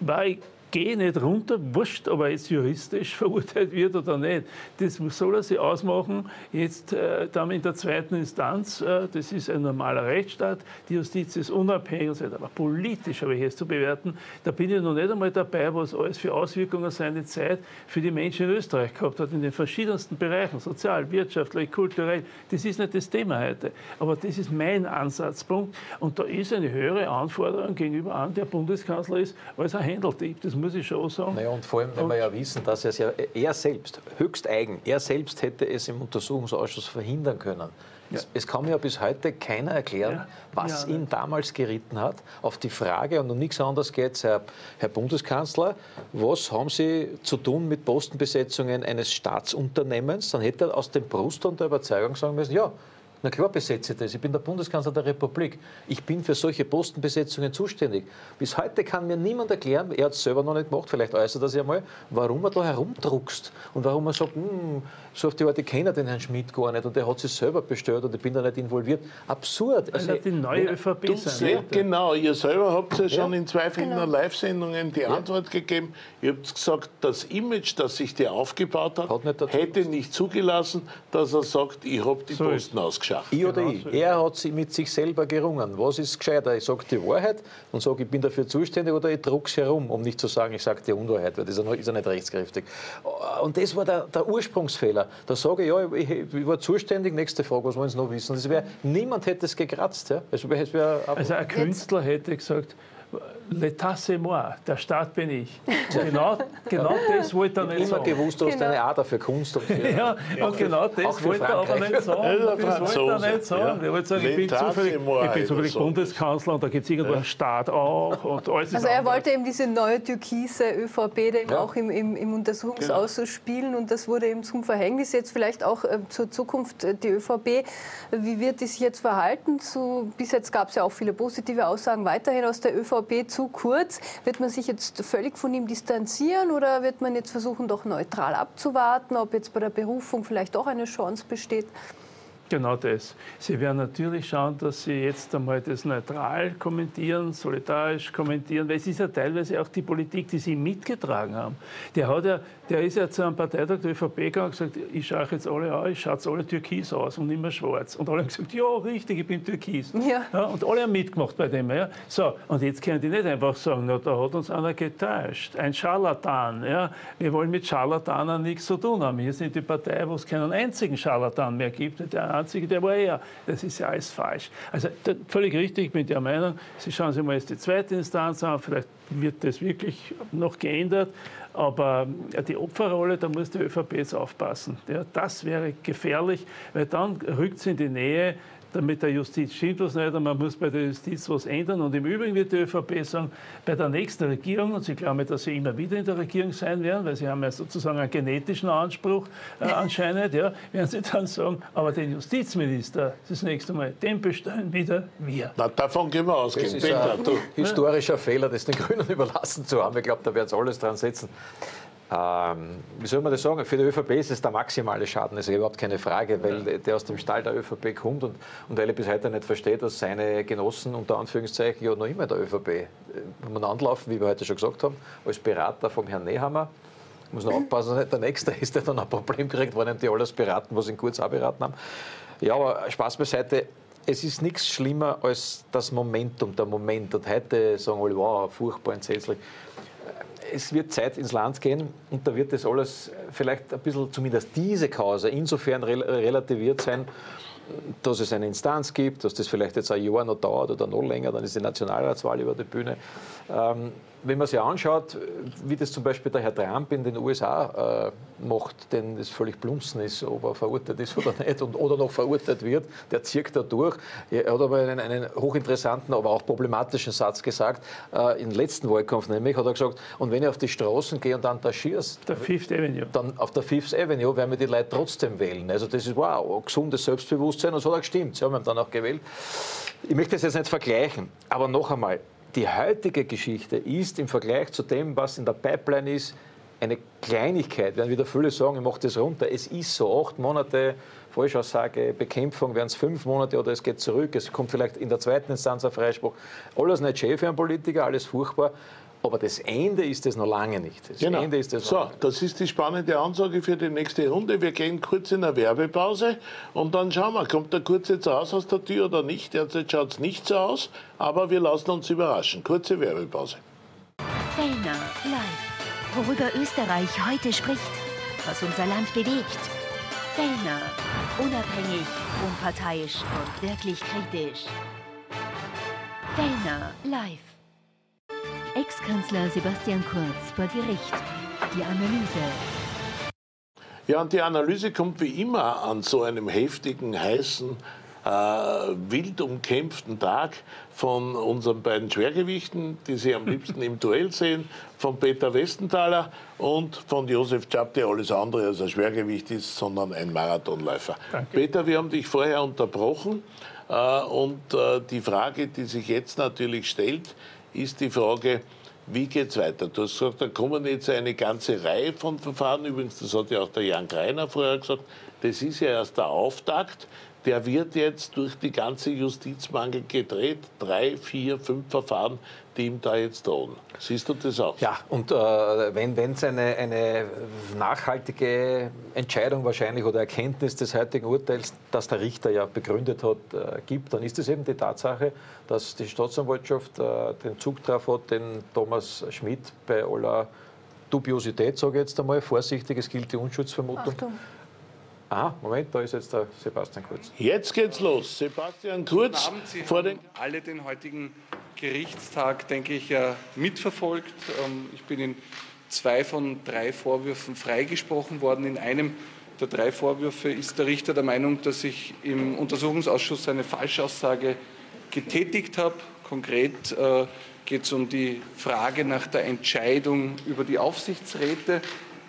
war ich gehe nicht runter, wurscht, ob er jetzt juristisch verurteilt wird oder nicht. Das soll er sich ausmachen, jetzt äh, dann in der zweiten Instanz. Äh, das ist ein normaler Rechtsstaat, die Justiz ist unabhängig. Aber politisch habe ich es zu bewerten, da bin ich noch nicht einmal dabei, was alles für Auswirkungen seine Zeit für die Menschen in Österreich gehabt hat, in den verschiedensten Bereichen, sozial, wirtschaftlich, kulturell. Das ist nicht das Thema heute. Aber das ist mein Ansatzpunkt. Und da ist eine höhere Anforderung gegenüber an, der Bundeskanzler ist, als ein Händeltyp. Das muss ich schon sagen. Naja, und vor allem, wenn wir ja wissen, dass er, ja, er selbst, höchst eigen, er selbst hätte es im Untersuchungsausschuss verhindern können. Ja. Es, es, kann mir ja bis heute keiner erklären, ja. was ja, ihn damals geritten hat. Auf die Frage, und um nichts anderes geht es, Herr, Herr, Bundeskanzler, was haben Sie zu tun mit Postenbesetzungen eines Staatsunternehmens? Dann hätte er aus dem Brust und der Überzeugung sagen müssen, ja, na klar besetze ich das. Ich bin der Bundeskanzler der Republik. Ich bin für solche Postenbesetzungen zuständig. Bis heute kann mir niemand erklären, er hat es selber noch nicht gemacht, vielleicht äußert er sich einmal, warum er da herumdruckst und warum er sagt, hm, so auf die Art, ich kenne den Herrn Schmidt gar nicht und der hat sich selber bestellt und ich bin da nicht involviert. Absurd. Also, also die neue ÖVP sein. Genau, ihr selber habt ja schon in zwei genau. Live-Sendungen die ja. Antwort gegeben. Ihr habt gesagt, das Image, das sich der aufgebaut hat, hat nicht hätte nicht zugelassen, dass er sagt, ich habe die so Posten ausgeschafft. Ich oder genau ich. So er hat sie mit sich selber gerungen. Was ist gescheiter? Ich sage die Wahrheit und sage, ich bin dafür zuständig oder ich druck's herum, um nicht zu sagen, ich sage die Unwahrheit, weil das ist ja nicht rechtskräftig. Und das war der, der Ursprungsfehler. Fehler. Da sage ich, ja, ich, ich, war zuständig. Nächste Frage, was wollen Sie noch wissen? Das wär, niemand hätte es gekratzt. Ja? Also, also ein Künstler hätte gesagt, L'état c'est moi, der Staat bin ich. genau, genau das wollte er nicht sagen. Ich immer gewusst, du hast genau. eine Ader für Kunst und für, Ja, ja und genau das wollte er aber nicht sagen. Das wollte er nicht sagen. Sagen, ich bin zufällig, ich bin zufällig Bundeskanzler und da gibt es irgendwo einen Staat auch. Und alles also er wollte eben diese neue türkise ÖVP eben ja. auch im, im, im Untersuchungsausschuss genau. spielen und das wurde eben zum Verhängnis. Jetzt vielleicht auch äh, zur Zukunft äh, die ÖVP. Wie wird die sich jetzt verhalten? Zu, bis jetzt gab es ja auch viele positive Aussagen weiterhin aus der ÖVP zu zu kurz. Wird man sich jetzt völlig von ihm distanzieren oder wird man jetzt versuchen, doch neutral abzuwarten, ob jetzt bei der Berufung vielleicht doch eine Chance besteht? Genau das. Sie werden natürlich schauen, dass Sie jetzt einmal das neutral kommentieren, solidarisch kommentieren, weil es ist ja teilweise auch die Politik, die Sie mitgetragen haben. Der hat ja der ist ja zu einem Parteitag der ÖVP gegangen und gesagt, ich schaue jetzt alle an, ich schaue alle türkis aus und mehr schwarz. Und alle haben gesagt, ja, richtig, ich bin türkis. Ja. ja und alle haben mitgemacht bei dem. Ja. So, und jetzt können die nicht einfach sagen, na, da hat uns einer getäuscht. Ein Scharlatan. Ja. Wir wollen mit Scharlatanen nichts zu tun haben. Wir sind die Partei, wo es keinen einzigen Scharlatan mehr gibt. Der einzige, der war er. Das ist ja alles falsch. Also völlig richtig, ich bin der Meinung, Sie schauen sich mal jetzt die zweite Instanz an, vielleicht wird das wirklich noch geändert. Aber die Opferrolle, da muss die ÖVP jetzt aufpassen. Das wäre gefährlich, weil dann rückt sie in die Nähe damit der Justiz stimmt was nicht und man muss bei der Justiz was ändern. Und im Übrigen wird die ÖVP sagen, bei der nächsten Regierung, und sie glauben, dass sie immer wieder in der Regierung sein werden, weil sie haben ja sozusagen einen genetischen Anspruch äh, anscheinend, ja, werden sie dann sagen, aber den Justizminister das nächste Mal, den bestellen wieder wir. Na, davon gehen wir aus. Das ist ein historischer Fehler, das den Grünen überlassen zu haben. Ich glaube, da werden sie alles dran setzen. Ähm, wie soll man das sagen? Für die ÖVP ist es der maximale Schaden, das ist überhaupt keine Frage, weil der aus dem Stall der ÖVP kommt und, und weil er bis heute nicht versteht, dass seine Genossen unter Anführungszeichen ja noch immer der ÖVP, äh, wenn man anlaufen, wie wir heute schon gesagt haben, als Berater vom Herrn Nehammer. Muss noch aufpassen, der Nächste ist, der dann ein Problem kriegt, ihm die alles beraten, was ihn kurz auch beraten haben. Ja, aber Spaß beiseite es ist nichts schlimmer als das Momentum, der Moment. Und heute sagen alle, wow, furchtbar entsetzlich es wird Zeit ins Land gehen und da wird das alles vielleicht ein bisschen, zumindest diese Kause, insofern relativiert sein, dass es eine Instanz gibt, dass das vielleicht jetzt ein Jahr noch dauert oder noch länger, dann ist die Nationalratswahl über die Bühne. Wenn man sich anschaut, wie das zum Beispiel der Herr Trump in den USA äh, macht, denn das völlig blunzen ist, ob er verurteilt ist oder nicht und, oder noch verurteilt wird, der zirkt da durch. Er hat aber einen, einen hochinteressanten, aber auch problematischen Satz gesagt, äh, im letzten Wahlkampf nämlich, hat er gesagt, und wenn ich auf die Straßen gehe und dann da schießt, der Fifth Avenue. dann auf der Fifth Avenue werden wir die Leute trotzdem wählen. Also das ist wow, gesundes Selbstbewusstsein und so hat er gestimmt. Sie haben ihn dann auch gewählt. Ich möchte das jetzt nicht vergleichen, aber noch einmal, die heutige Geschichte ist im Vergleich zu dem, was in der Pipeline ist, eine Kleinigkeit. Werden wieder viele sagen, ich mache das runter. Es ist so, acht Monate Falschaussage, Bekämpfung, werden es fünf Monate oder es geht zurück. Es kommt vielleicht in der zweiten Instanz ein Freispruch. Alles nicht schön für einen Politiker, alles furchtbar. Aber das Ende ist es noch lange nicht. Das genau. Ende ist es so, das ist die spannende Ansage für die nächste Runde. Wir gehen kurz in eine Werbepause und dann schauen wir, kommt der Kurz jetzt raus aus der Tür oder nicht. Derzeit schaut es nicht so aus, aber wir lassen uns überraschen. Kurze Werbepause. Fellner live. Worüber Österreich heute spricht, was unser Land bewegt. Fellner. Unabhängig, unparteiisch und wirklich kritisch. Fellner live. Ex-Kanzler Sebastian Kurz vor Gericht. Die Analyse. Ja, und die Analyse kommt wie immer an so einem heftigen, heißen, äh, wild umkämpften Tag von unseren beiden Schwergewichten, die Sie am liebsten im Duell sehen, von Peter Westenthaler und von Josef Czap, der alles andere als ein Schwergewicht ist, sondern ein Marathonläufer. Danke. Peter, wir haben dich vorher unterbrochen äh, und äh, die Frage, die sich jetzt natürlich stellt, ist die Frage, wie geht es weiter? Du hast gesagt, da kommen jetzt eine ganze Reihe von Verfahren. Übrigens, das hat ja auch der Jan Greiner vorher gesagt, das ist ja erst der Auftakt der wird jetzt durch die ganze Justizmangel gedreht. Drei, vier, fünf Verfahren, die ihm da jetzt drohen. Siehst du das auch? Ja, und äh, wenn es eine, eine nachhaltige Entscheidung wahrscheinlich oder Erkenntnis des heutigen Urteils, das der Richter ja begründet hat, äh, gibt, dann ist es eben die Tatsache, dass die Staatsanwaltschaft äh, den Zug drauf hat, den Thomas Schmidt bei aller Dubiosität, sage ich jetzt einmal, vorsichtig, es gilt die Unschuldsvermutung. Achtung Ah, Moment, da ist jetzt der Sebastian Kurz. Jetzt geht's los. Sebastian Kurz. Guten Abend. Sie vor haben alle den heutigen Gerichtstag, denke ich, mitverfolgt. Ähm, ich bin in zwei von drei Vorwürfen freigesprochen worden. In einem der drei Vorwürfe ist der Richter der Meinung, dass ich im Untersuchungsausschuss eine Falschaussage getätigt habe. Konkret äh, geht es um die Frage nach der Entscheidung über die Aufsichtsräte.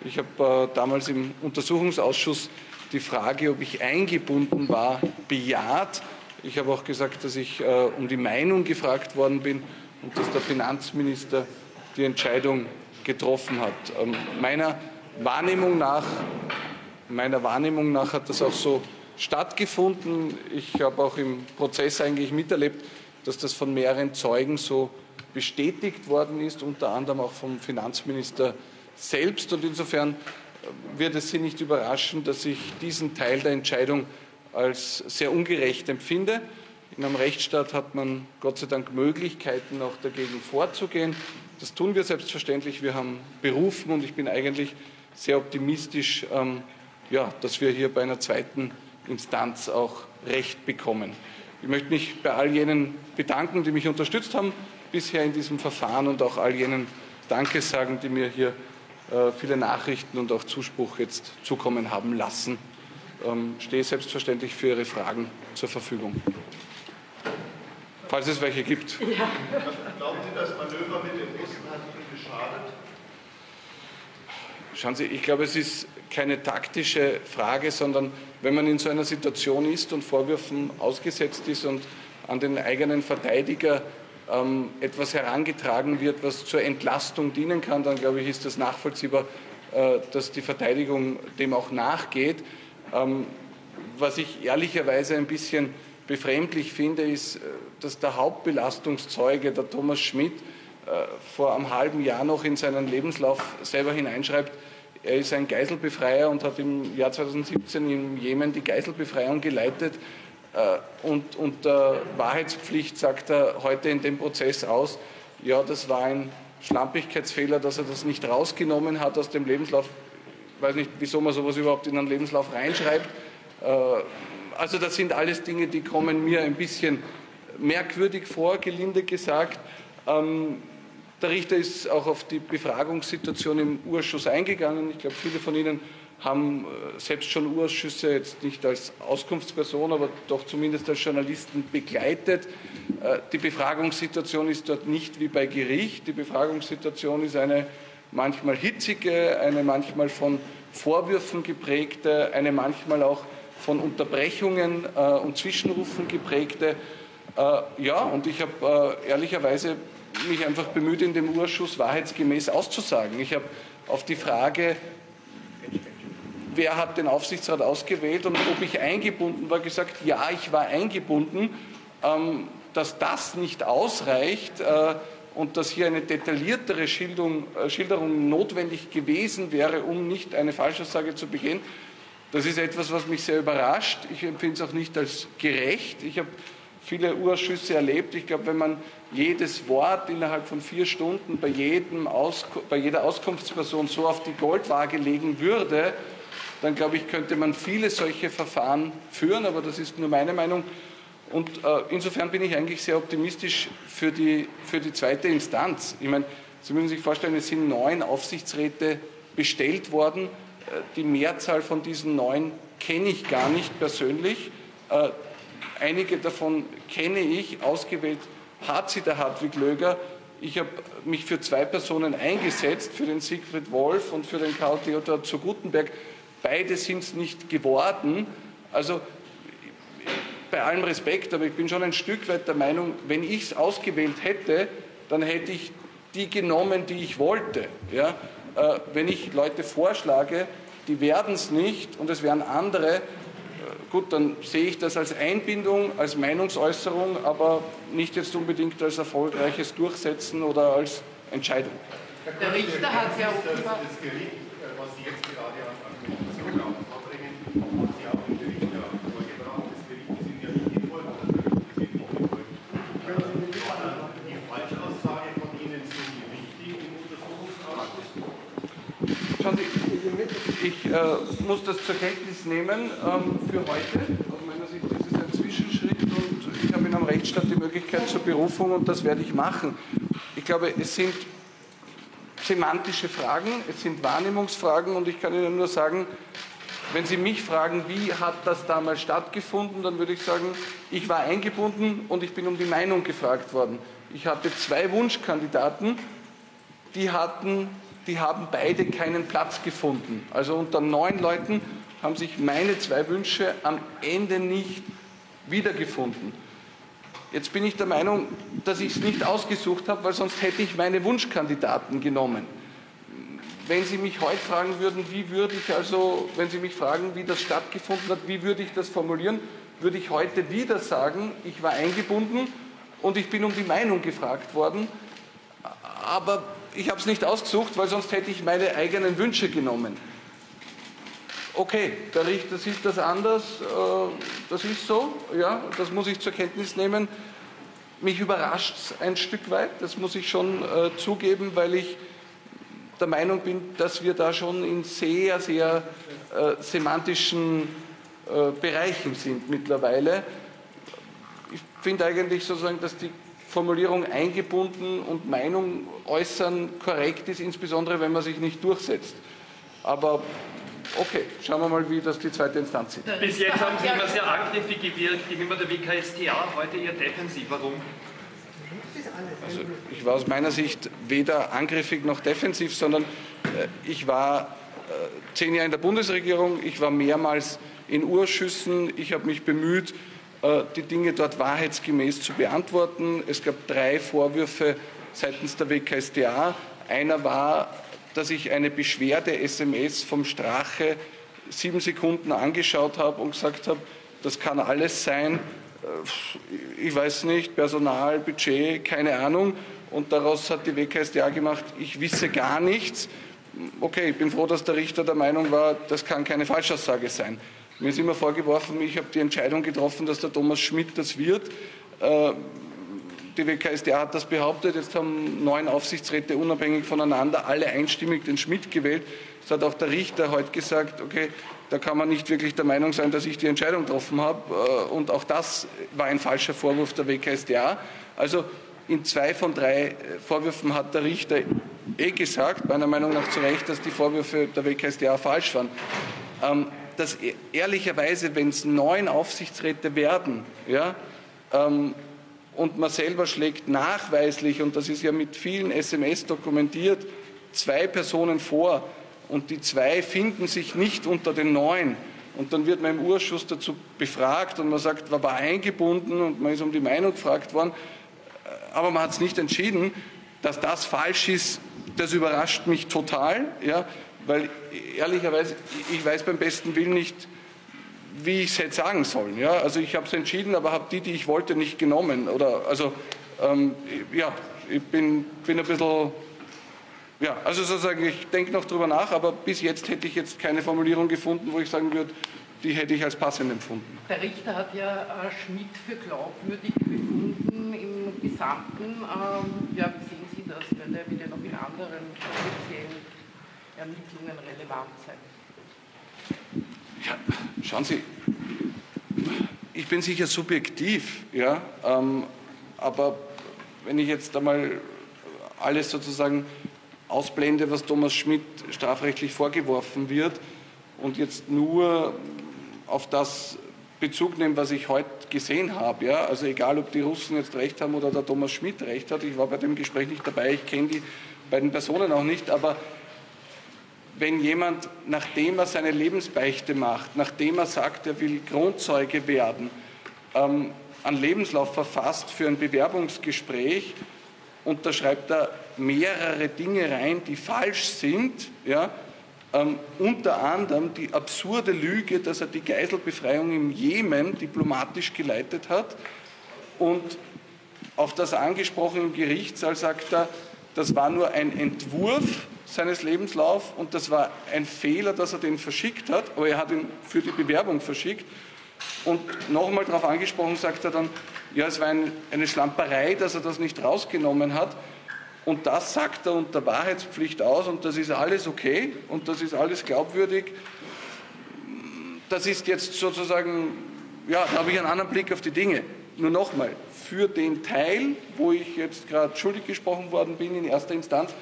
Ich habe äh, damals im Untersuchungsausschuss die Frage, ob ich eingebunden war, bejaht. Ich habe auch gesagt, dass ich äh, um die Meinung gefragt worden bin und dass der Finanzminister die Entscheidung getroffen hat. Ähm, meiner Wahrnehmung nach, meiner Wahrnehmung nach hat das auch so stattgefunden. Ich habe auch im Prozess eigentlich miterlebt, dass das von mehreren Zeugen so bestätigt worden ist, unter anderem auch vom Finanzminister selbst. Und insofern wird es Sie nicht überraschen, dass ich diesen Teil der Entscheidung als sehr ungerecht empfinde. In einem Rechtsstaat hat man Gott sei Dank Möglichkeiten, auch dagegen vorzugehen. Das tun wir selbstverständlich. Wir haben berufen und ich bin eigentlich sehr optimistisch, ähm, ja, dass wir hier bei einer zweiten Instanz auch Recht bekommen. Ich möchte mich bei all jenen bedanken, die mich unterstützt haben bisher in diesem Verfahren und auch all jenen Danke sagen, die mir hier viele Nachrichten und auch Zuspruch jetzt zukommen haben lassen. Ähm, stehe selbstverständlich für Ihre Fragen zur Verfügung. Falls es welche gibt. Ja. Glauben Sie, das Manöver mit den Russen hat Ihnen geschadet? Schauen Sie, ich glaube, es ist keine taktische Frage, sondern wenn man in so einer Situation ist und Vorwürfen ausgesetzt ist und an den eigenen Verteidiger ähm, etwas herangetragen wird, was zur Entlastung dienen kann, dann glaube ich, ist das nachvollziehbar, äh, dass die Verteidigung dem auch nachgeht. Ähm, was ich ehrlicherweise ein bisschen befremdlich finde, ist, äh, dass der Hauptbelastungszeuge, der Thomas Schmidt, äh, vor einem halben Jahr noch in seinen Lebenslauf selber hineinschreibt, er ist ein Geiselbefreier und hat im Jahr 2017 im Jemen die Geiselbefreiung geleitet. Äh, und unter Wahrheitspflicht sagt er heute in dem Prozess aus, ja, das war ein Schlampigkeitsfehler, dass er das nicht rausgenommen hat aus dem Lebenslauf. Ich weiß nicht, wieso man sowas überhaupt in einen Lebenslauf reinschreibt. Äh, also das sind alles Dinge, die kommen mir ein bisschen merkwürdig vor, gelinde gesagt. Ähm, der Richter ist auch auf die Befragungssituation im Urschuss eingegangen. Ich glaube, viele von Ihnen haben äh, selbst schon Urausschüsse, jetzt nicht als Auskunftsperson, aber doch zumindest als Journalisten begleitet. Äh, die Befragungssituation ist dort nicht wie bei Gericht. Die Befragungssituation ist eine manchmal hitzige, eine manchmal von Vorwürfen geprägte, eine manchmal auch von Unterbrechungen äh, und Zwischenrufen geprägte. Ja, und ich habe ehrlicherweise mich einfach bemüht, in dem Urschuss wahrheitsgemäß auszusagen. Ich habe auf die Frage, wer hat den Aufsichtsrat ausgewählt und ob ich eingebunden war, gesagt, ja, ich war eingebunden. Ähm, dass das nicht ausreicht äh, und dass hier eine detailliertere Schilderung, äh, Schilderung notwendig gewesen wäre, um nicht eine Falschaussage zu begehen, das ist etwas, was mich sehr überrascht. Ich empfinde es auch nicht als gerecht. Ich habe viele Urschüsse erlebt. Ich glaube, wenn man jedes Wort innerhalb von vier Stunden bei, jedem Aus, bei jeder Auskunftsperson so auf die Goldwaage legen würde, dann glaube ich, könnte man viele solche Verfahren führen, aber das ist nur meine Meinung. Und äh, insofern bin ich eigentlich sehr optimistisch für die, für die zweite Instanz. Ich meine, Sie müssen sich vorstellen, es sind neun Aufsichtsräte bestellt worden. Äh, die Mehrzahl von diesen neun kenne ich gar nicht persönlich. Äh, einige davon kenne ich. Ausgewählt hat sie der Hartwig Löger. Ich habe mich für zwei Personen eingesetzt, für den Siegfried Wolf und für den Karl Theodor zu Gutenberg. Beide sind es nicht geworden. Also bei allem Respekt, aber ich bin schon ein Stück weit der Meinung, wenn ich es ausgewählt hätte, dann hätte ich die genommen, die ich wollte. Ja? Äh, wenn ich Leute vorschlage, die werden es nicht und es werden andere, äh, gut, dann sehe ich das als Einbindung, als Meinungsäußerung, aber nicht jetzt unbedingt als erfolgreiches Durchsetzen oder als Entscheidung. Der Richter hat ja offenbar... Das Gericht, äh, was Sie jetzt gerade Schauen Sie, ich äh, muss das zur Kenntnis nehmen ähm, für heute. Aus meiner Sicht ist es ein Zwischenschritt und ich habe in einem Rechtsstaat die Möglichkeit zur Berufung und das werde ich machen. Ich glaube, es sind semantische Fragen, es sind Wahrnehmungsfragen und ich kann Ihnen nur sagen, wenn Sie mich fragen, wie hat das damals stattgefunden, dann würde ich sagen, ich war eingebunden und ich bin um die Meinung gefragt worden. Ich hatte zwei Wunschkandidaten, die hatten die haben beide keinen Platz gefunden. Also unter neun Leuten haben sich meine zwei Wünsche am Ende nicht wiedergefunden. Jetzt bin ich der Meinung, dass ich es nicht ausgesucht habe, weil sonst hätte ich meine Wunschkandidaten genommen. Wenn Sie mich heute fragen würden, wie würde ich also, wenn Sie mich fragen, wie das stattgefunden hat, wie würde ich das formulieren, würde ich heute wieder sagen, ich war eingebunden und ich bin um die Meinung gefragt worden. Aber ich habe es nicht ausgesucht, weil sonst hätte ich meine eigenen Wünsche genommen. Okay, der Richter sieht das anders, äh, das ist so, ja, das muss ich zur Kenntnis nehmen. Mich überrascht es ein Stück weit, das muss ich schon äh, zugeben, weil ich der Meinung bin, dass wir da schon in sehr, sehr äh, semantischen äh, Bereichen sind mittlerweile. Ich finde eigentlich sozusagen, dass die Formulierung eingebunden und Meinung äußern korrekt ist, insbesondere wenn man sich nicht durchsetzt. Aber okay, schauen wir mal, wie das die zweite Instanz sieht. Bis jetzt haben Sie immer sehr aggressiv gewirkt gegenüber der WKStA, heute eher defensiv. Warum? Also ich war aus meiner Sicht weder angriffig noch defensiv, sondern äh, ich war äh, zehn Jahre in der Bundesregierung, ich war mehrmals in Urschüssen, ich habe mich bemüht, äh, die Dinge dort wahrheitsgemäß zu beantworten. Es gab drei Vorwürfe seitens der WKStA. Einer war, dass ich eine Beschwerde-SMS vom Strache sieben Sekunden angeschaut habe und gesagt habe, das kann alles sein, ich weiß nicht, Personal, Budget, keine Ahnung. Und daraus hat die WKStA gemacht, ich wisse gar nichts. Okay, ich bin froh, dass der Richter der Meinung war, das kann keine Falschaussage sein. Mir ist immer vorgeworfen, ich habe die Entscheidung getroffen, dass der Thomas Schmidt das wird. Äh, die WKStA hat das behauptet. Jetzt haben neun Aufsichtsräte unabhängig voneinander alle einstimmig den Schmidt gewählt. Es hat auch der Richter heute gesagt, okay, da kann man nicht wirklich der Meinung sein, dass ich die Entscheidung getroffen habe. Äh, und auch das war ein falscher Vorwurf der WKStA. Also in zwei von drei äh, Vorwürfen hat der Richter eh gesagt, meiner Meinung nach zu Recht, dass die Vorwürfe der WKStA falsch waren. Ähm, dass e-, ehrlicherweise, wenn es neun Aufsichtsräte werden, ja, ähm, und man selber schlägt nachweislich, und das ist ja mit vielen SMS dokumentiert, zwei Personen vor und die zwei finden sich nicht unter den neun. Und dann wird man im Urschuss dazu befragt und man sagt, man war eingebunden und man ist um die Meinung gefragt worden, aber man hat es nicht entschieden, dass das falsch ist. Das überrascht mich total, ja, weil ehrlicherweise, ich weiß beim besten Willen nicht, wie ich es hätte sagen sollen. Ja? Also ich habe es entschieden, aber habe die, die ich wollte, nicht genommen. Oder, also ähm, ja, ich bin, bin ein bisschen, ja, also sozusagen, ich denke noch drüber nach, aber bis jetzt hätte ich jetzt keine Formulierung gefunden, wo ich sagen würde, die hätte ich als passend empfunden. Der Richter hat ja äh, Schmidt für glaubwürdig befunden im Gesamten. Ähm, ja, wie sehen Sie das? Wird ja noch in anderen speziellen Ermittlungen relevant sein. Ja, schauen Sie, ich bin sicher subjektiv, ja, ähm, aber wenn ich jetzt einmal alles sozusagen ausblende, was Thomas Schmidt strafrechtlich vorgeworfen wird und jetzt nur auf das Bezug nehme, was ich heute gesehen habe, ja, also egal, ob die Russen jetzt recht haben oder der Thomas Schmidt recht hat, ich war bei dem Gespräch nicht dabei, ich kenne die beiden Personen auch nicht, aber wenn jemand, nachdem er seine Lebensbeichte macht, nachdem er sagt, er will Grundzeuge werden, ähm, einen Lebenslauf verfasst für ein Bewerbungsgespräch und da schreibt er mehrere Dinge rein, die falsch sind, ja, ähm, unter anderem die absurde Lüge, dass er die Geiselbefreiung im Jemen diplomatisch geleitet hat und auf das angesprochen im Gerichtssaal sagt er, das war nur ein Entwurf seines Lebenslaufs und das war ein Fehler, dass er den verschickt hat, aber er hat ihn für die Bewerbung verschickt. Und nochmal darauf angesprochen, sagt er dann, ja, es war ein, eine Schlamperei, dass er das nicht rausgenommen hat. Und das sagt er unter Wahrheitspflicht aus und das ist alles okay und das ist alles glaubwürdig. Das ist jetzt sozusagen, ja, da habe ich einen anderen Blick auf die Dinge. Nur nochmal, für den Teil, wo ich jetzt gerade schuldig gesprochen worden bin in erster Instanz,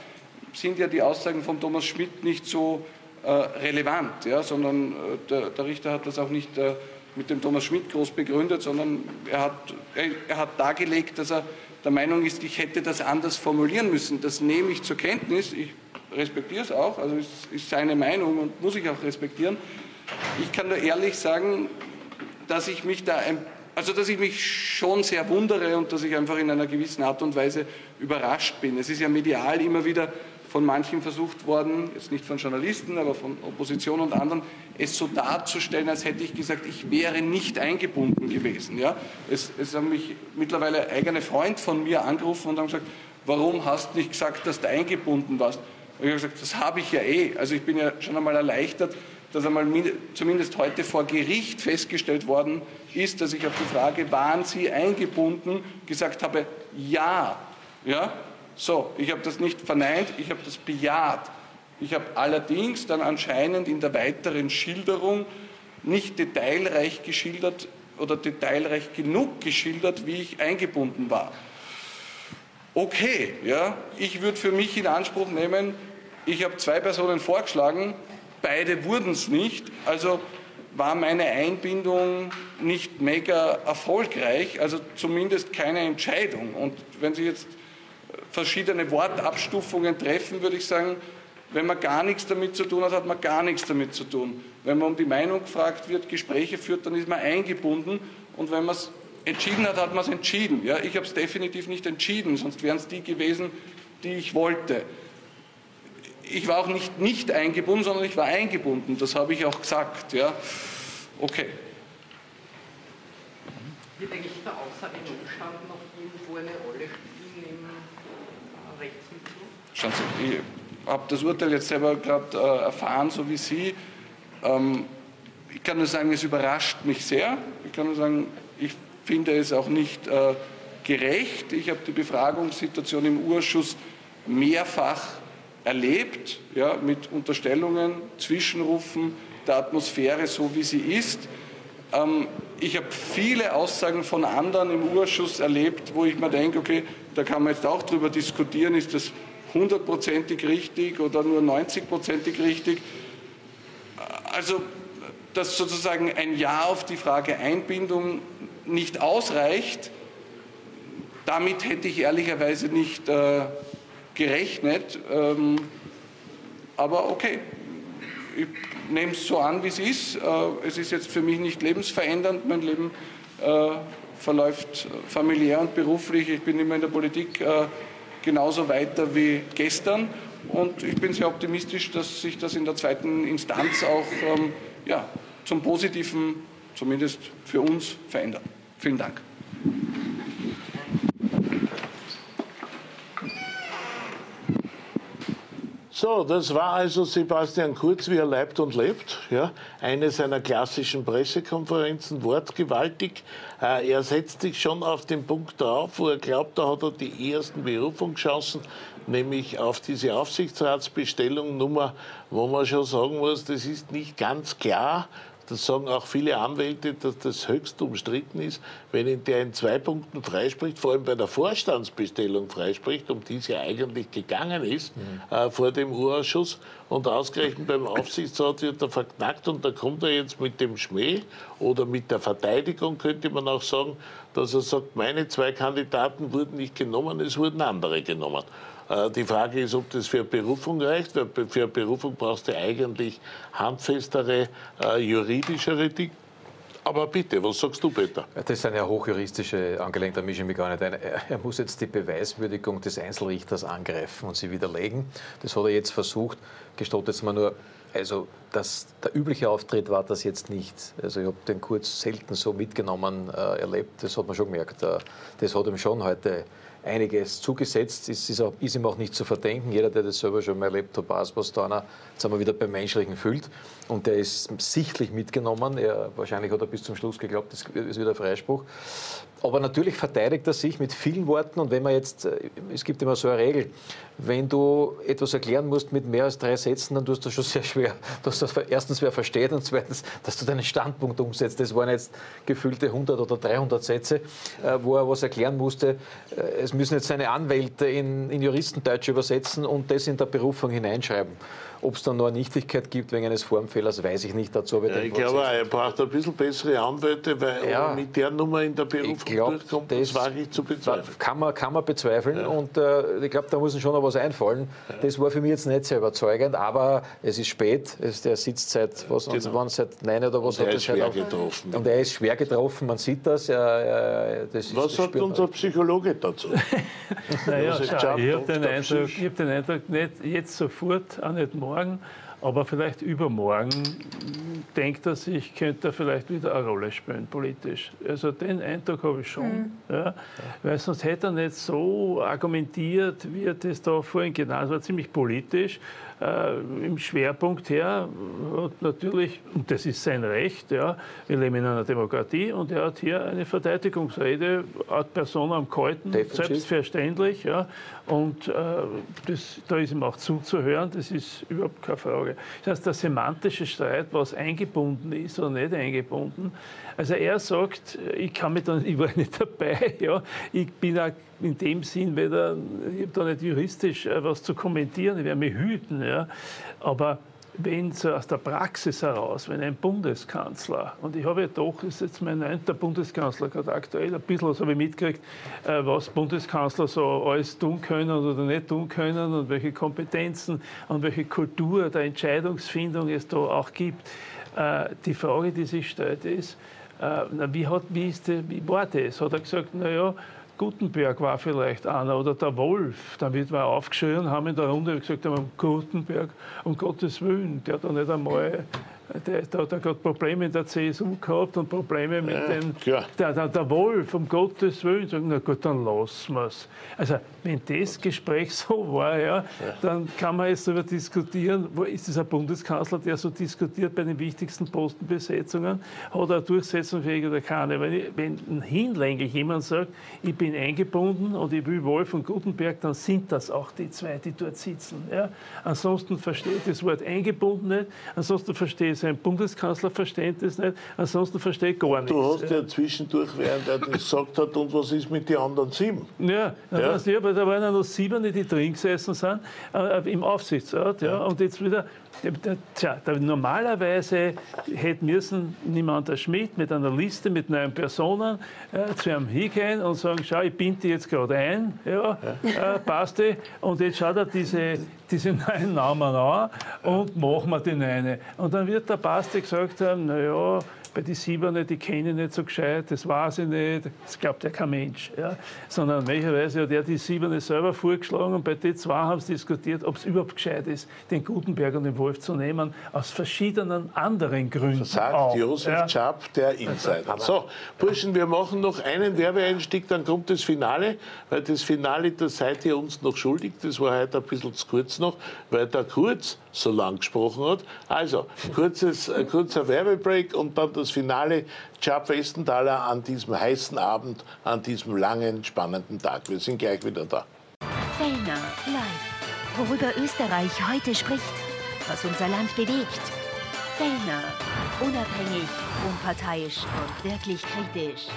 sind ja die Aussagen von Thomas Schmidt nicht so äh, relevant, ja, sondern äh, der, der, Richter hat das auch nicht äh, mit dem Thomas Schmidt groß begründet, sondern er hat, er, er hat dargelegt, dass er der Meinung ist, ich hätte das anders formulieren müssen. Das nehme ich zur Kenntnis, ich respektiere es auch, also es ist seine Meinung und muss ich auch respektieren. Ich kann nur ehrlich sagen, dass ich mich da ein also, dass ich mich schon sehr wundere und dass ich einfach in einer gewissen Art und Weise überrascht bin. Es ist ja medial immer wieder von manchen versucht worden, jetzt nicht von Journalisten, aber von Opposition und anderen, es so darzustellen, als hätte ich gesagt, ich wäre nicht eingebunden gewesen. Ja? Es, es haben mich mittlerweile eigene Freund von mir angerufen und haben gesagt, warum hast du nicht gesagt, dass du eingebunden warst? Und ich habe gesagt, das habe ich ja eh. Also ich bin ja schon einmal erleichtert, dass einmal zumindest heute vor Gericht festgestellt worden ist, dass ich auf die Frage, waren Sie eingebunden, gesagt habe, ja. ja? So, ich habe das nicht verneint, ich habe das bejaht. Ich habe allerdings dann anscheinend in der weiteren Schilderung nicht detailreich geschildert oder detailreich genug geschildert, wie ich eingebunden war. Okay, ja, ich würde für mich in Anspruch nehmen, ich habe zwei Personen vorgeschlagen, beide wurden es nicht, also war meine Einbindung nicht mega erfolgreich, also zumindest keine Entscheidung. Und wenn Sie jetzt verschiedene Wortabstufungen treffen, würde ich sagen, wenn man gar nichts damit zu tun hat, hat man gar nichts damit zu tun. Wenn man um die Meinung gefragt wird, Gespräche führt, dann ist man eingebunden. Und wenn man es entschieden hat, hat man es entschieden. Ja, ich habe es definitiv nicht entschieden, sonst wären es die gewesen, die ich wollte. Ich war auch nicht nicht eingebunden, sondern ich war eingebunden. Das habe ich auch gesagt. Ja. Okay. Wird eigentlich der Außereinumstand noch irgendwo eine Rolle spielen? Schauen Sie, habe das Urteil jetzt selber gerade äh, erfahren, so wie Sie. Ähm, ich kann nur sagen, es überrascht mich sehr. Ich kann nur sagen, ich finde es auch nicht äh, gerecht. Ich habe die Befragungssituation im Urschuss mehrfach erlebt, ja, mit Unterstellungen, Zwischenrufen, der Atmosphäre so, wie sie ist. Ähm, ich habe viele Aussagen von anderen im Urschuss erlebt, wo ich mir denke, okay, da kann man jetzt auch darüber diskutieren, ist das hundertprozentig richtig oder nur 90-prozentig richtig. Also, dass sozusagen ein Ja auf die Frage Einbindung nicht ausreicht, damit hätte ich ehrlicherweise nicht äh, gerechnet. Ähm, aber okay, ich nehme es so an, wie es ist. Äh, es ist jetzt für mich nicht lebensverändernd. Mein Leben äh, verläuft familiär und beruflich. Ich bin immer in der Politik äh, genauso weiter wie gestern. Und ich bin sehr optimistisch, dass sich das in der zweiten Instanz auch ähm, ja, zum Positiven, zumindest für uns, verändert. Vielen Dank. So, das war also Sebastian Kurz, wie er leibt und lebt. Ja, eine seiner klassischen Pressekonferenzen, wortgewaltig. Äh, er setzt sich schon auf den Punkt drauf, wo er glaubt, da hat er die ersten Berufungschancen, nämlich auf diese Aufsichtsratsbestellung Nummer, wo man schon sagen muss, das ist nicht ganz klar, das sagen auch viele Anwälte, dass das höchst umstritten ist, wenn in der in zwei Punkten freispricht, vor allem bei der Vorstandsbestellung freispricht, um die es ja eigentlich gegangen ist mhm. äh, vor dem Urausschuss. Und ausgerechnet beim Aufsichtsrat wird er verknackt und da kommt er jetzt mit dem Schmäh oder mit der Verteidigung, könnte man auch sagen, dass er sagt, meine zwei Kandidaten wurden nicht genommen, es wurden andere genommen. Äh, die Frage ist, ob das für Berufung reicht. Für Berufung brauchst du eigentlich handfestere, äh, juridischere Dinge. Aber bitte, was sagst du, Peter? Das sind ja hochjuristische Angelegenheiten, da mische ich mich gar nicht ein. Er muss jetzt die Beweiswürdigung des Einzelrichters angreifen und sie widerlegen. Das hat er jetzt versucht. Gestattet es mir nur, also das, der übliche Auftritt war das jetzt nicht. Also ich habe den Kurz selten so mitgenommen äh, erlebt, das hat man schon gemerkt. Äh, das hat ihm schon heute einiges zugesetzt. Es ist, ist, ihm auch nicht zu verdenken. Jeder, der das selber schon mal erlebt hat, weiß, was da einer, jetzt wir wieder beim Menschlichen fühlt. Und der ist sichtlich mitgenommen. Er, wahrscheinlich hat er bis zum Schluss geglaubt, das ist wieder Freispruch. Aber natürlich verteidigt er sich mit vielen Worten. Und wenn man jetzt, äh, es gibt immer so eine Regel, wenn du etwas erklären musst mit mehr als drei Sätzen, dann tust du schon sehr schwer, dass das erstens wer versteht und zweitens, dass du deinen Standpunkt umsetzt. Das waren jetzt gefühlte 100 oder 300 Sätze, äh, wo er was erklären musste. Äh, es müssen jetzt seine Anwälte in, in Juristendeutsch übersetzen und das in der Berufung hineinschreiben. Ob es dann noch eine Nichtigkeit gibt wegen eines Formfehlers, weiß ich nicht. Dazu ja, ich glaube, er braucht ein bisschen bessere Anwälte, weil ja, mit der Nummer in der Berufung glaub, durchkommt, das, das wage ich zu bezweifeln. Kann man, kann man bezweifeln ja. und äh, ich glaube, da muss ihm schon noch was einfallen. Ja. Das war für mich jetzt nicht sehr überzeugend, aber es ist spät, es, der sitzt seit, was, genau. wann, seit neun oder was und hat er ist schwer auch, getroffen. Und er ist schwer getroffen, man sieht das. Er, das was sagt unser Psychologe dazu? naja, schau, ich habe den, Eindruck, hab den Eindruck, nicht jetzt sofort, auch nicht morgen, Morgen. Aber vielleicht übermorgen denkt er sich, könnte er vielleicht wieder eine Rolle spielen politisch. Also den Eindruck habe ich schon. Mhm. Ja, weil sonst hätte er nicht so argumentiert, wie er das da vorhin genannt hat. Es war ziemlich politisch äh, im Schwerpunkt her hat natürlich, und das ist sein Recht, ja, wir leben in einer Demokratie und er hat hier eine Verteidigungsrede ad persona am Kalten, Definitiv. selbstverständlich. Ja, und äh, das, da ist ihm auch zuzuhören, das ist überhaupt keine Frage. Das heißt, der semantische Streit, was eingebunden ist oder nicht eingebunden, also er sagt, ich kann mich dann, ich war nicht dabei, ja, ich bin auch in dem Sinn, weder, ich habe da nicht juristisch äh, was zu kommentieren, ich werde mich hüten, ja, aber wenn so aus der Praxis heraus, wenn ein Bundeskanzler, und ich habe ja doch, ist jetzt mein neunter Bundeskanzler gerade aktuell, ein bisschen was habe ich mitgekriegt, äh, was Bundeskanzler so alles tun können oder nicht tun können und welche Kompetenzen und welche Kultur der Entscheidungsfindung es da auch gibt. Äh, die Frage, die sich stellt, ist, äh, wie, hat, wie, ist die, wie war das? Hat er gesagt, naja, Gutenberg war vielleicht einer oder der Wolf. Damit war aufgeschrien, haben in der Runde gesagt, Gutenberg, um Gottes Willen, der hat doch nicht einmal der, der hat gerade Probleme in der CSU gehabt und Probleme mit ja, dem. Der, der, der, Wolf, um Gottes Willen, sagen, na gut, dann lassen wir es. Also, wenn das Gespräch so war, ja, ja, dann kann man jetzt darüber diskutieren, wo ist dieser Bundeskanzler, der so diskutiert bei den wichtigsten Postenbesetzungen, hat er durchsetzungsfähig oder keine. Wenn, ich, wenn hinlänglich jemand sagt, ich bin eingebunden und ich will Wolf und Gutenberg, dann sind das auch die zwei, die dort sitzen. Ja. Ansonsten versteht das Wort eingebunden nicht, ansonsten versteht sein Bundeskanzlerverständnis nicht, ansonsten verstehe ich gar nichts. Du hast ja zwischendurch, während er das gesagt hat, und was ist mit den anderen sieben? Ja, ja. ja aber da waren ja noch sieben, die drin gesessen sind, äh, im Aufsichtsrat. Ja, ja. Und jetzt wieder, tja, normalerweise hätte müssen niemand der Schmidt mit einer Liste mit neun Personen äh, zu einem hingehen und sagen, schau, ich binde die jetzt gerade ein, ja, ja. Äh, passt die, und jetzt schaut er diese, diese neuen Namen an und machen wir den eine. Und dann wird der Pastor gesagt haben, naja, bei den Sieberne, die kenne ich nicht so gescheit, das weiß ich nicht, das glaubt ja kein Mensch. Ja. Sondern möglicherweise hat er die Sieberne selber vorgeschlagen und bei den zwei haben sie diskutiert, ob es überhaupt gescheit ist, den Gutenberg und den Wolf zu nehmen, aus verschiedenen anderen Gründen. So sagt auch. Josef ja. Schapp, der Insider. So, Burschen, wir machen noch einen Werbeeinstieg, dann kommt das Finale, weil das Finale, das seid ihr uns noch schuldig, das war heute ein bisschen zu kurz noch, weil der Kurz so lang gesprochen hat. Also, kurzes, äh, kurzer Werbebreak und dann das Finale. Chap Westenthaler an diesem heißen Abend, an diesem langen, spannenden Tag. Wir sind gleich wieder da. Fellner live. Worüber Österreich heute spricht, was unser Land bewegt. Fellner. Unabhängig, unparteiisch und wirklich kritisch.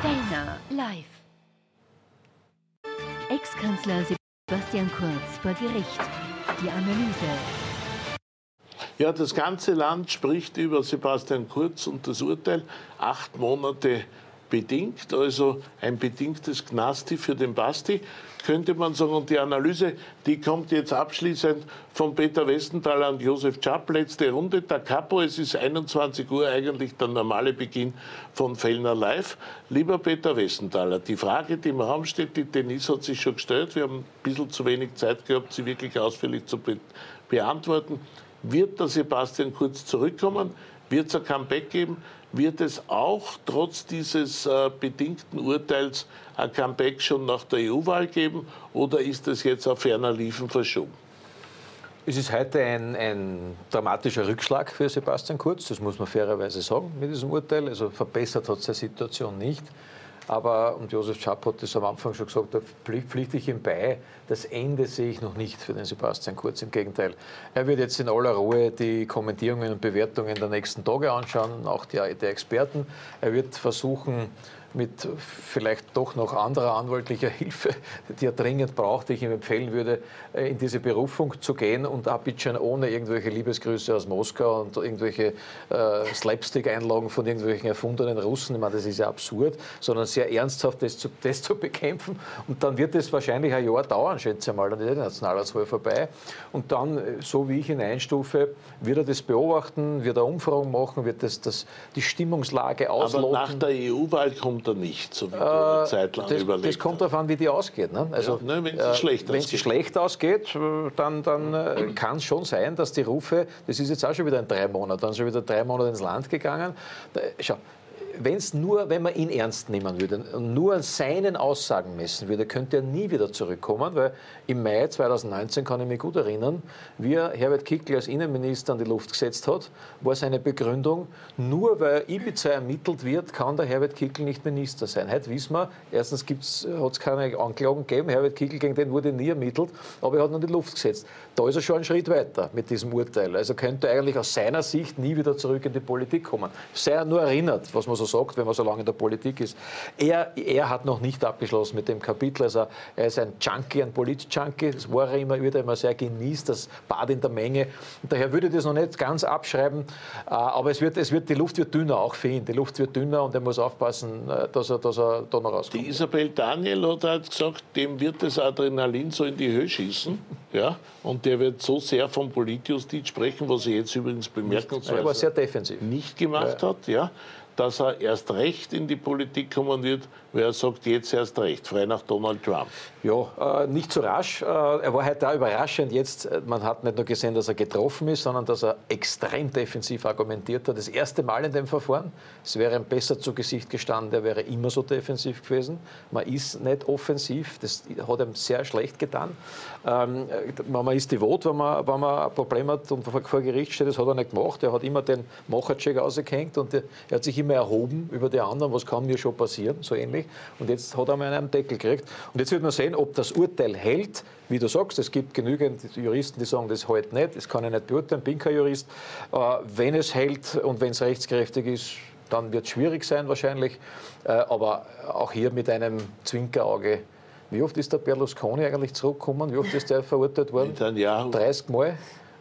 Fellner live. Ex-Kanzler Sebastian Kurz vor Gericht. Die Analyse. Ja, das ganze Land spricht über Sebastian Kurz und das Urteil. Acht Monate bedingt, also ein bedingtes Gnasti für den Basti, könnte man sagen. Und die Analyse, die kommt jetzt abschließend von Peter Westenthaler und Josef Schapp. Letzte Runde, der Capo, es ist 21 Uhr eigentlich der normale Beginn von Fellner Live. Lieber Peter Westenthaler, die Frage, die im Raum steht, die Denise hat sich schon gestellt. Wir haben ein bisschen zu wenig Zeit gehabt, sie wirklich ausführlich zu be beantworten. Wird der Sebastian Kurz zurückkommen? Wird es ein Comeback geben? Wird es auch trotz dieses äh, bedingten Urteils ein Comeback schon nach der EU-Wahl geben oder ist es jetzt auf ferner Liefen verschoben? Es ist heute ein, ein, dramatischer Rückschlag für Sebastian Kurz, das muss man fairerweise sagen mit diesem Urteil. Also verbessert hat es die Situation nicht. Aber, und Josef Schapp hat das am Anfang schon gesagt, da pflichte ich ihm bei, das Ende sehe ich noch nicht für den Sebastian Kurz. Im Gegenteil. Er wird jetzt in aller Ruhe die Kommentierungen und Bewertungen der nächsten Tage anschauen, auch die, der Experten. Er wird versuchen, mit vielleicht doch noch anderer anwaltlicher Hilfe, die er dringend braucht, die ich ihm empfehlen würde, äh, in diese Berufung zu gehen und Abidjan ohne irgendwelche Liebesgrüße aus Moskau und irgendwelche äh, Slapstick-Einlagen von irgendwelchen erfundenen Russen, ich meine, das ist ja absurd, sondern sehr ernsthaft das zu, das zu bekämpfen. Und dann wird es wahrscheinlich ein Jahr dauern, schätze ich mal, dann ist die Nationalratswahl vorbei. Und dann, äh, so wie ich ihn einstufe, wird er das beobachten, wird er Umfragen machen, wird das, das die Stimmungslage ausloten. Aber nach der EU-Wahl kommt kommt er nicht, so wie du eine Zeit lang das, überlegt das kommt darauf an, wie die ausgeht. Ne? Also, Ja, ne, wenn sie schlecht sie schlecht ausgeht, äh, dann, dann äh, kann es schon sein, dass die Rufe, das ist jetzt auch schon wieder in drei Monaten, dann schon wieder drei Monate ins Land gegangen. Da, schau, wenn's nur, wenn man ihn ernst nehmen würde und nur an seinen Aussagen messen würde, könnte er nie wieder zurückkommen, weil im Mai 2019 kann ich mich gut erinnern, wie er Herbert Kickl als Innenminister an die Luft gesetzt hat, war seine Begründung, nur weil Ibiza ermittelt wird, kann der Herbert Kickl nicht Minister sein. Heute wissen wir, erstens hat es keine Anklagen gegeben, Herbert Kickl, gegen den wurde nie ermittelt, aber er hat ihn an die Luft gesetzt. Da ist er schon einen Schritt weiter mit diesem Urteil. Also könnte eigentlich aus seiner Sicht nie wieder zurück in die Politik kommen. Sei er nur erinnert, was man so sagt, wenn man so lange in der Politik ist. Er, er hat noch nicht abgeschlossen mit dem Kapitel. Also er ist ein Junkie, ein Polit-Junkie. Das war er immer, wird er immer sehr genießt, das Bad in der Menge. Und daher würde ich das noch nicht ganz abschreiben. Äh, Aber es wird, es wird, die Luft wird dünner, auch für ihn. Die Luft wird dünner und er muss aufpassen, äh, dass er, dass er da noch rauskommt. Die Isabel Daniel hat gesagt, dem wird das Adrenalin so in die Höhe schießen. Ja? Und der wird so sehr vom Politjustiz sprechen, was er jetzt übrigens er bemerkenswert sehr defensiv. nicht gemacht hat, ja, dass er erst recht in die Politik kommen wird, weil er sagt, jetzt erst recht, frei nach Donald Trump. Ja, äh, nicht so rasch. Äh, er war heute auch überraschend. Jetzt, äh, man hat nicht nur gesehen, dass er getroffen ist, sondern dass er extrem defensiv argumentiert hat. Das erste Mal in dem Verfahren. Es wäre ihm besser zu Gesicht gestanden, er wäre immer so defensiv gewesen. Man ist nicht offensiv. Das hat ihm sehr schlecht getan. Ähm, man ist devot, wenn man, wenn man ein Problem hat und vor, Gericht steht. Das hat er nicht gemacht. Er hat immer den Machercheck ausgehängt und er hat sich immer erhoben über die anderen. Was kann mir schon passieren? So ähnlich. Und jetzt hat er mal einen Deckel gekriegt. Und jetzt wird man sehen, ob das Urteil hält. Wie du sagst, es gibt genügend Juristen, die sagen, das hält nicht. Das kann ich nicht beurteilen, bin kein Jurist. Äh, wenn es hält und wenn es rechtskräftig ist, dann wird es schwierig sein wahrscheinlich. Äh, aber auch hier mit einem Zwinkerauge. Wie oft ist der Berlusconi eigentlich zurückgekommen? Wie oft ist der verurteilt worden? Netanyahu. 30 Mal.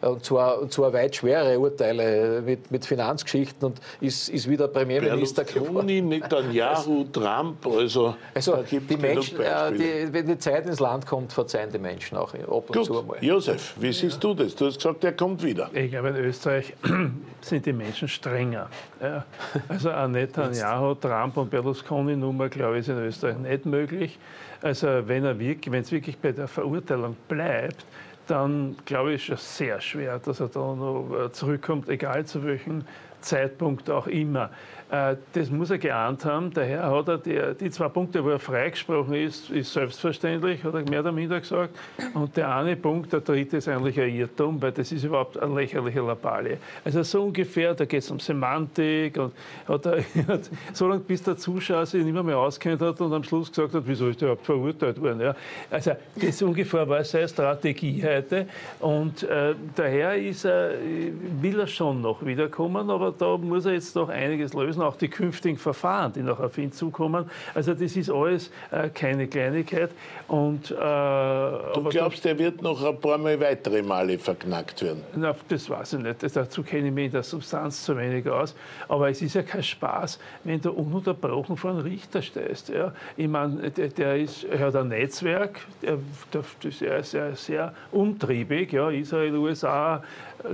Und zwar, und zwar weit schwere Urteile mit, mit Finanzgeschichten und ist, ist wieder Premierminister geworden. Berlusconi, Netanyahu, Trump, also, Also da gibt die Menschen, äh, die, wenn die Zeit ins Land kommt, verzeihen die Menschen auch ab und zu Gut, einmal. Josef, wie siehst du das? Du hast gesagt, er kommt wieder. Ich glaube, in Österreich sind die Menschen strenger. Ja. Also ein Netanyahu, Trump und Berlusconi-Nummer, glaube ich, ist in Österreich nicht möglich. Also wenn er wirklich, wenn es wirklich bei der Verurteilung bleibt, dann glaube ich, ist es sehr schwer, dass er da noch äh, zurückkommt, egal zu welchem Zeitpunkt auch immer. Äh, Das muss er geahnt haben. Daher hat er die, die zwei Punkte, wo er freigesprochen ist, ist selbstverständlich, hat er mehr oder minder gesagt. Und der eine Punkt, der dritte, ist eigentlich ein Irrtum, weil das ist überhaupt eine lächerliche Lappalie. Also so ungefähr, da geht es um Semantik und hat er, so lange bis der Zuschauer sich nicht mehr, mehr auskennt hat und am Schluss gesagt hat, wieso ist der überhaupt verurteilt worden. Ja? Also das ungefähr war seine Strategie heute und äh, daher ist er, will er schon noch wiederkommen, aber da muss er jetzt noch einiges lösen, auch die künftigen Verfahren, die noch auf ihn zukommen. Also das ist alles äh, keine Kleinigkeit. Und, äh, Du glaubst, er wird noch ein paar Mal weitere Male verknackt werden? na, das weiß ich nicht. Dazu kenne ich mich in der Substanz zu wenig aus. Aber es ist ja kein Spaß, wenn du ununterbrochen vor einen Richter stehst. Ja. Ich meine, der, der ist, er hat ein Netzwerk, der, der, ist sehr, sehr umtriebig. Ja. Israel, USA,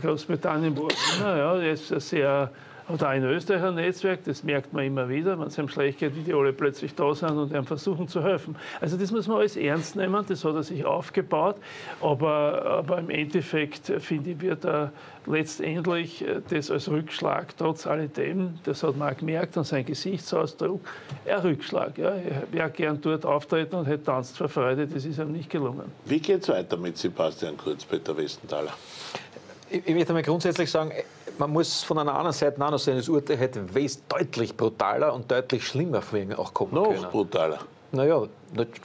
Großbritannien, wo immer. Ja. Er ist sehr hat auch in Österreich ein Netzwerk, das merkt man immer wieder, wenn es einem schlecht geht, wie die alle plötzlich da sind und einem versuchen zu helfen. Also das muss man alles ernst nehmen, das hat er sich aufgebaut, aber, aber im Endeffekt, äh, finde ich, wird er letztendlich äh, das als Rückschlag, trotz alledem, das hat man auch gemerkt an seinem Gesichtsausdruck, ein Rückschlag. Ja. Er wäre gern dort auftreten und hätte tanzt vor Freude, das ist ihm nicht gelungen. Wie geht es weiter mit Sebastian Kurz, Peter Westenthaler? Ich, ich möchte mal grundsätzlich sagen, man muss von einer anderen Seite noch sehen, das Urteil hätte wes deutlich brutaler und deutlich schlimmer für ihn auch kommen können. Noch brutaler. Naja,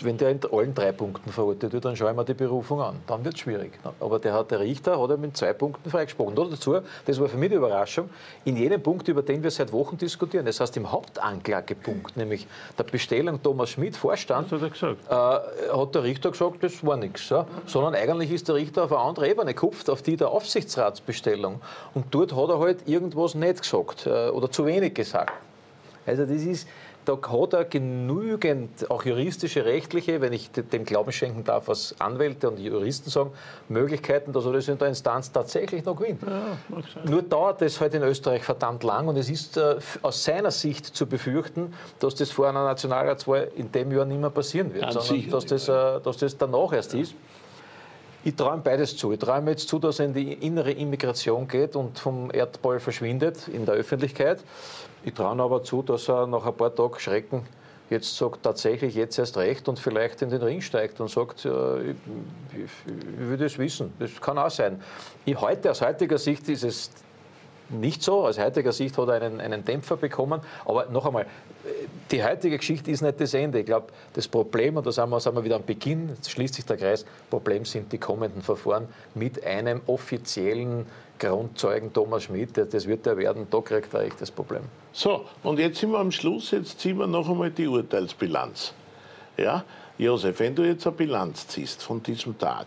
wenn der in allen drei Punkten verurteilt wird, dann schauen wir die Berufung an. Dann wird es schwierig. Aber der, hat, der Richter hat er mit zwei Punkten freigesprochen. Noch dazu, das war für mich die Überraschung, in jedem Punkt, über den wir seit Wochen diskutieren, das heißt im Hauptanklagepunkt, nämlich der Bestellung Thomas Schmidt, Vorstand, hat äh, hat der Richter gesagt, das war nichts. Ja? Sondern eigentlich ist der Richter auf eine andere Ebene gekupft, auf die der Aufsichtsratsbestellung. Und dort hat er halt irgendwas nicht gesagt äh, oder zu wenig gesagt. Also das ist, da hat er genügend, auch juristische, rechtliche, wenn ich dem Glauben schenken darf, was Anwälte und Juristen sagen, Möglichkeiten, dass er das in der Instanz tatsächlich noch gewinnt. Ja, Nur dauert das halt in Österreich verdammt lang und es ist äh, aus seiner Sicht zu befürchten, dass das vor einer Nationalratswahl in dem Jahr nicht mehr passieren wird, Ganz sondern dass das, äh, dass das danach erst ja. ist. Ich ihm beides zu. Ich ihm jetzt zu, dass er in die innere Immigration geht und vom Erdball verschwindet in der Öffentlichkeit. Ich traue aber zu, dass er nach ein paar Tagen Schrecken jetzt sagt, tatsächlich jetzt erst recht und vielleicht in den Ring steigt und sagt, ja, ich, ich, ich will das wissen. Das kann auch sein. Ich, heute, aus heutiger Sicht ist es nicht so. Aus heutiger Sicht hat er einen, einen Dämpfer bekommen. Aber noch einmal, die heutige Geschichte ist nicht das Ende. Ich glaube, das Problem, und da sind wir, sind wir wieder am Beginn, jetzt schließt sich der Kreis, Problem sind die kommenden Verfahren mit einem offiziellen Grundzeugen Thomas Schmidt, das wird er werden, da kriegt er echt das Problem. So, und jetzt sind wir am Schluss, jetzt ziehen wir noch einmal die Urteilsbilanz. Ja, Josef, wenn du jetzt eine Bilanz ziehst von diesem Tag,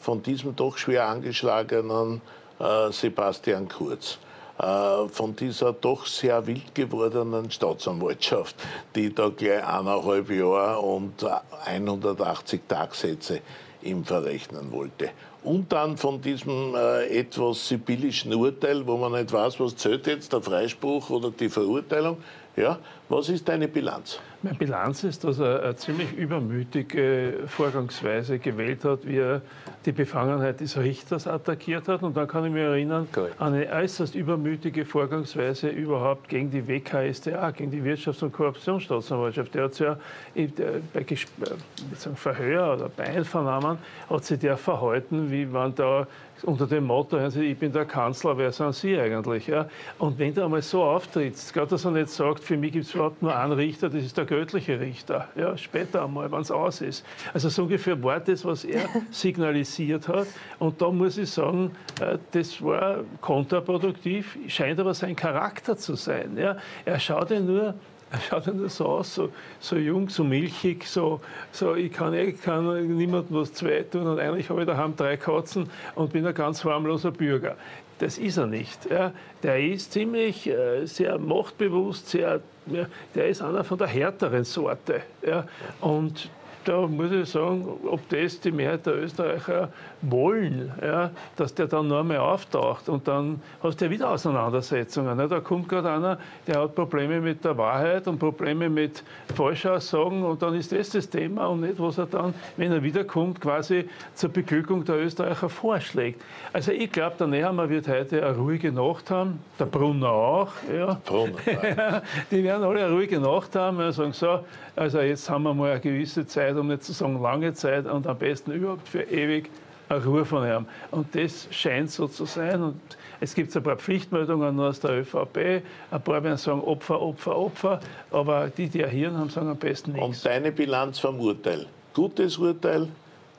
von diesem doch schwer angeschlagenen äh, Sebastian Kurz, äh, von dieser doch sehr wild gewordenen Staatsanwaltschaft, die da gleich eineinhalb Jahre und 180 Tagsätze ihm verrechnen wollte. Und dann von diesem äh, etwas sibyllischen Urteil, wo man nicht weiß, was zählt jetzt, der Freispruch oder die Verurteilung. Ja, was ist deine Bilanz? Meine Bilanz ist, dass er eine ziemlich übermütige Vorgangsweise gewählt hat, wie er die Befangenheit des Richters attackiert hat. Und dann kann ich mich erinnern an eine äußerst übermütige Vorgangsweise überhaupt gegen die WKStA, gegen die Wirtschafts- und Korruptionsstaatsanwaltschaft. Der hat ja bei äh, Verhör oder bei Einvernahmen hat sich der verhalten, wie man da unter dem Motto, ich bin der Kanzler, wer sind Sie eigentlich? Und wenn du einmal so auftrittst, gerade dass er nicht sagt, für mich gibt es überhaupt nur einen Richter, das ist der göttliche Richter, ja, später einmal, wenn es aus ist. Also so ungefähr war das, was er signalisiert hat. Und da muss ich sagen, äh, das war kontraproduktiv, scheint aber sein Charakter zu sein. Ja? Er schaut ja nur er schaut ja so aus, so, so jung, so milchig, so, so ich kann, ich kann niemandem was zwei tun und eigentlich habe ich daheim drei Katzen und bin ein ganz harmloser Bürger. Das ist er nicht. Ja. Der ist ziemlich äh, sehr machtbewusst, sehr, ja, der ist einer von der härteren Sorte. Ja. Und da muss ich sagen, ob das die Mehrheit der Österreicher wollen, ja, dass der dann noch einmal auftaucht und dann hast du ja wieder Auseinandersetzungen. Ne? Da kommt gerade einer, der hat Probleme mit der Wahrheit und Probleme mit Falschaussagen und dann ist das das Thema und nicht, was er dann, wenn er wiederkommt, quasi zur Beglückung der Österreicher vorschlägt. Also ich glaube, der Nehammer wird heute eine ruhige Nacht haben, der Brunner auch. Ja. Brunner, die werden alle eine ruhige Nacht haben und sagen so, also jetzt haben wir mal eine gewisse Zeit, um nicht zu sagen lange Zeit und am besten überhaupt für ewig eine Ruhe von ihm. Und das scheint so zu sein. Und es gibt ein paar Pflichtmeldungen nur aus der ÖVP. Ein paar werden sagen Opfer, Opfer, Opfer. Aber die, die erhieren haben, sagen am besten nichts. Und deine Bilanz vom Urteil? Gutes Urteil,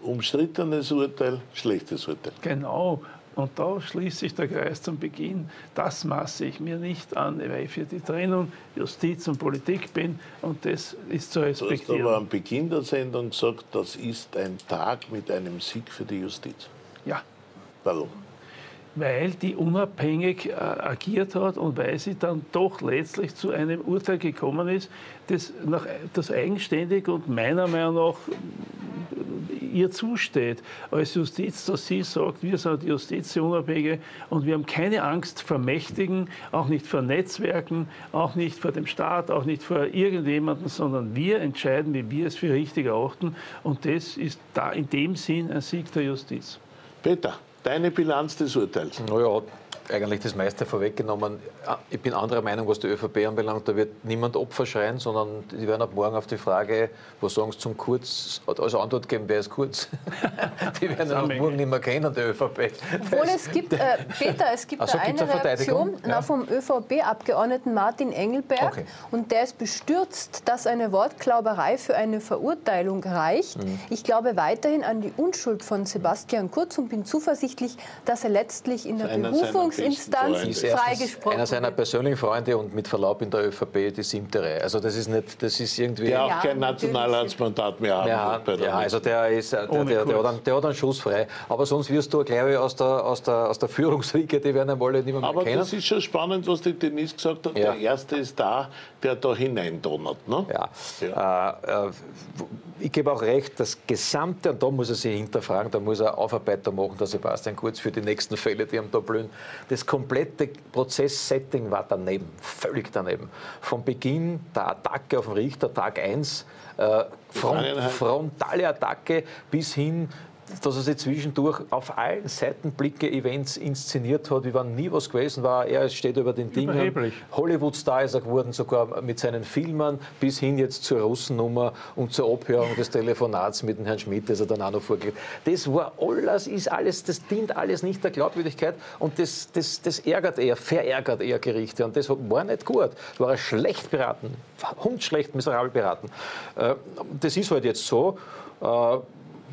umstrittenes Urteil, schlechtes Urteil? Genau. Und da schließt sich der Kreis zum Beginn. Das maße ich mir nicht an, weil ich für die Trennung Justiz und Politik bin und das ist zu respektieren. Du hast aber am Beginn der Sendung gesagt, das ist ein Tag mit einem Sieg für die Justiz. Ja. Warum? weil die unabhängig äh, agiert hat und weil sie dann doch letztlich zu einem Urteil gekommen ist, das, nach, das eigenständig und meiner Meinung nach ihr zusteht als Justiz, dass sie sagt, wir sind die Justiz, die Unabhängige und wir haben keine Angst vor Mächtigen, auch nicht vor Netzwerken, auch nicht vor dem Staat, auch nicht vor irgendjemandem, sondern wir entscheiden, wie wir es für richtig erachten und das ist da in dem Sinn ein Sieg der Justiz. Peter, deine Bilanz des Urteils? Naja, eigentlich das meiste vorweggenommen. Ich bin anderer Meinung, was die ÖVP anbelangt. Da wird niemand Opfer schreien, sondern die werden ab morgen auf die Frage, was sagen sie zum Kurz, als Antwort geben, wer ist Kurz? die werden ab morgen nicht mehr kennen, die ÖVP. Obwohl es gibt, äh, Peter, es gibt also, eine Reaktion ja. vom ÖVP-Abgeordneten Martin Engelberg okay. und der ist bestürzt, dass eine Wortklauberei für eine Verurteilung reicht. Mhm. Ich glaube weiterhin an die Unschuld von Sebastian Kurz und bin zuversichtlich, dass er letztlich in der Berufung Verhandlungsinstanz freigesprochen Einer seiner persönlichen Freunde und mit Verlaub in der ÖVP die siebte Reihe. Also das ist nicht, das ist irgendwie... Der auch ja, kein Nationalratsmandat mehr haben ja, wird. ja, also der ist, der, der, der, der, hat einen, der hat einen Schuss frei. Aber sonst wirst du, glaube ich, aus der, aus der, aus der Führungsriege, die werden alle nicht mehr, mehr Aber kennen. das ist schon spannend, was die Denise gesagt hat. Ja. Der Erste ist da, der da hineindonnert. Ne? Ja. ja. Äh, äh, ich gebe auch recht, das Gesamte, und da muss er sich hinterfragen, da muss er Aufarbeiter machen, der Sebastian Kurz, für die nächsten Fälle, die am da blühen. Das komplette Prozesssetting war daneben, völlig daneben. Von Beginn der Attacke auf den Richter, Tag 1, äh, front, frontale Attacke bis hin dass er sich zwischendurch auf allen Seitenblicke-Events inszeniert hat, wie wenn nie was gewesen war. Er steht über den Dingen. Hollywood-Star ist er geworden, sogar mit seinen Filmen, bis hin jetzt zur Russennummer und zur Abhörung des Telefonats mit dem Herrn Schmidt, das er dann auch noch vorgelegt Das war alles, ist alles, das dient alles nicht der Glaubwürdigkeit und das, das, das ärgert er, verärgert er Gerichte und das war nicht gut. War er schlecht beraten, hundschlecht, miserabel beraten. Äh, das ist halt jetzt so.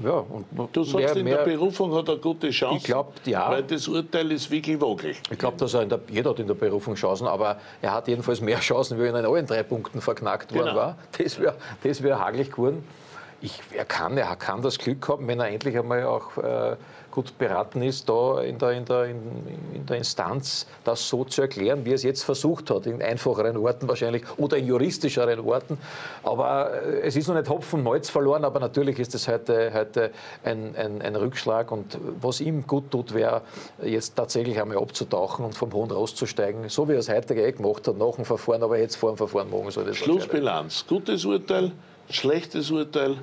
Ja, und du sagst, mehr, in der Berufung hat er gute Chancen, ich glaub, ja. weil das Urteil ist wirklich wogelig. Ich glaube, dass er in der, jeder hat in der Berufung Chancen, aber er hat jedenfalls mehr Chancen, wie er in allen drei Punkten verknackt worden genau. war. Das wäre das wär hagelig geworden. Ich, er, kann, er kann das Glück haben, wenn er endlich einmal auch äh, gut beraten ist, da in der, in, der, in, in der Instanz das so zu erklären, wie er es jetzt versucht hat, in einfacheren Worten wahrscheinlich oder in juristischeren Worten. Aber äh, es ist noch nicht Hopfen und Malz verloren, aber natürlich ist es heute, heute ein, ein, ein Rückschlag. Und was ihm gut tut, wäre jetzt tatsächlich einmal abzutauchen und vom hohen Ross zu steigen, so wie er es heute gemacht hat, nach dem Verfahren, aber jetzt vor dem Verfahren machen soll. Schlussbilanz, gutes Urteil, schlechtes Urteil,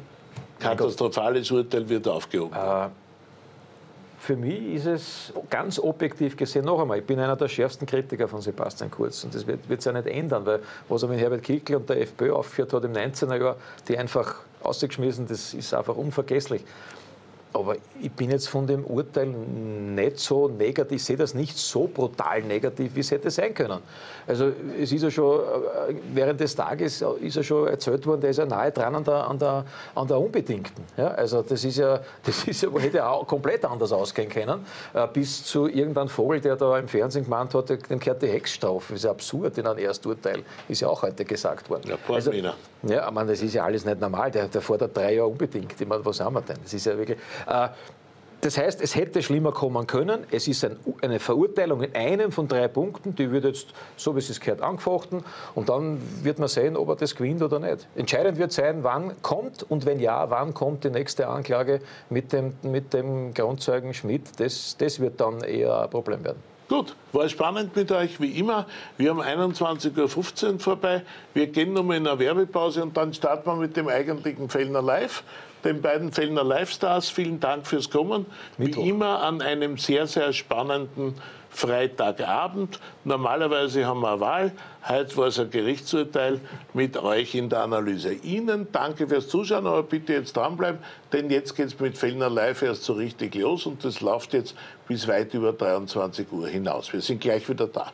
katastrophales Urteil wird aufgehoben. Äh, für mich ist es ganz objektiv gesehen, noch einmal, ich bin einer der schärfsten Kritiker von Sebastian Kurz und das wird, sich ja nicht ändern, weil was er mit Herbert Kickl und der FPÖ aufgeführt hat im 19er Jahr, die einfach ausgeschmissen, das ist einfach unvergesslich. Aber ich bin jetzt von dem Urteil nicht so negativ, ich sehe das nicht so brutal negativ, wie es hätte sein können. Also es ist ja schon, äh, während des Tages ist ja schon erzählt worden, der ist ja nahe dran an der, an der, an der Unbedingten. Ja, also das ist ja, das ist ja, hätte auch komplett anders ausgehen können, äh, bis zu irgendeinem Vogel, der da im Fernsehen gemeint hat, dem gehört die Hexstrafe. Das ist ja absurd in einem Ersturteil, ist ja auch heute gesagt worden. Ja, also, ja, ich meine, das ist ja alles nicht normal, der, der fordert drei Jahre unbedingt. Ich meine, was haben wir denn? Das ist ja wirklich... Äh, das heißt, es hätte schlimmer kommen können. Es ist ein, eine Verurteilung in einem von drei Punkten. Die wird jetzt, so wie es gehört, angefochten. Und dann wird man sehen, ob er das gewinnt oder nicht. Entscheidend wird sein, wann kommt und wenn ja, wann kommt die nächste Anklage mit dem, mit dem Grundzeugen Schmidt. Das, das wird dann eher ein Problem werden. Gut, war spannend mit euch wie immer. Wir haben 21.15 Uhr vorbei. Wir gehen nochmal in eine Werbepause und dann starten wir mit dem eigentlichen Fellner Live den beiden Fellner Live-Stars. Vielen Dank fürs Kommen. Mittwoch. Wie immer an einem sehr, sehr spannenden Freitagabend. Normalerweise haben wir eine Wahl. Heute war es ein Gerichtsurteil mit euch in der Analyse. Ihnen danke fürs Zuschauen, aber bitte jetzt dranbleiben, denn jetzt geht es mit Fellner Live erst so richtig los und das läuft jetzt bis weit über 23 Uhr hinaus. Wir sind gleich wieder da.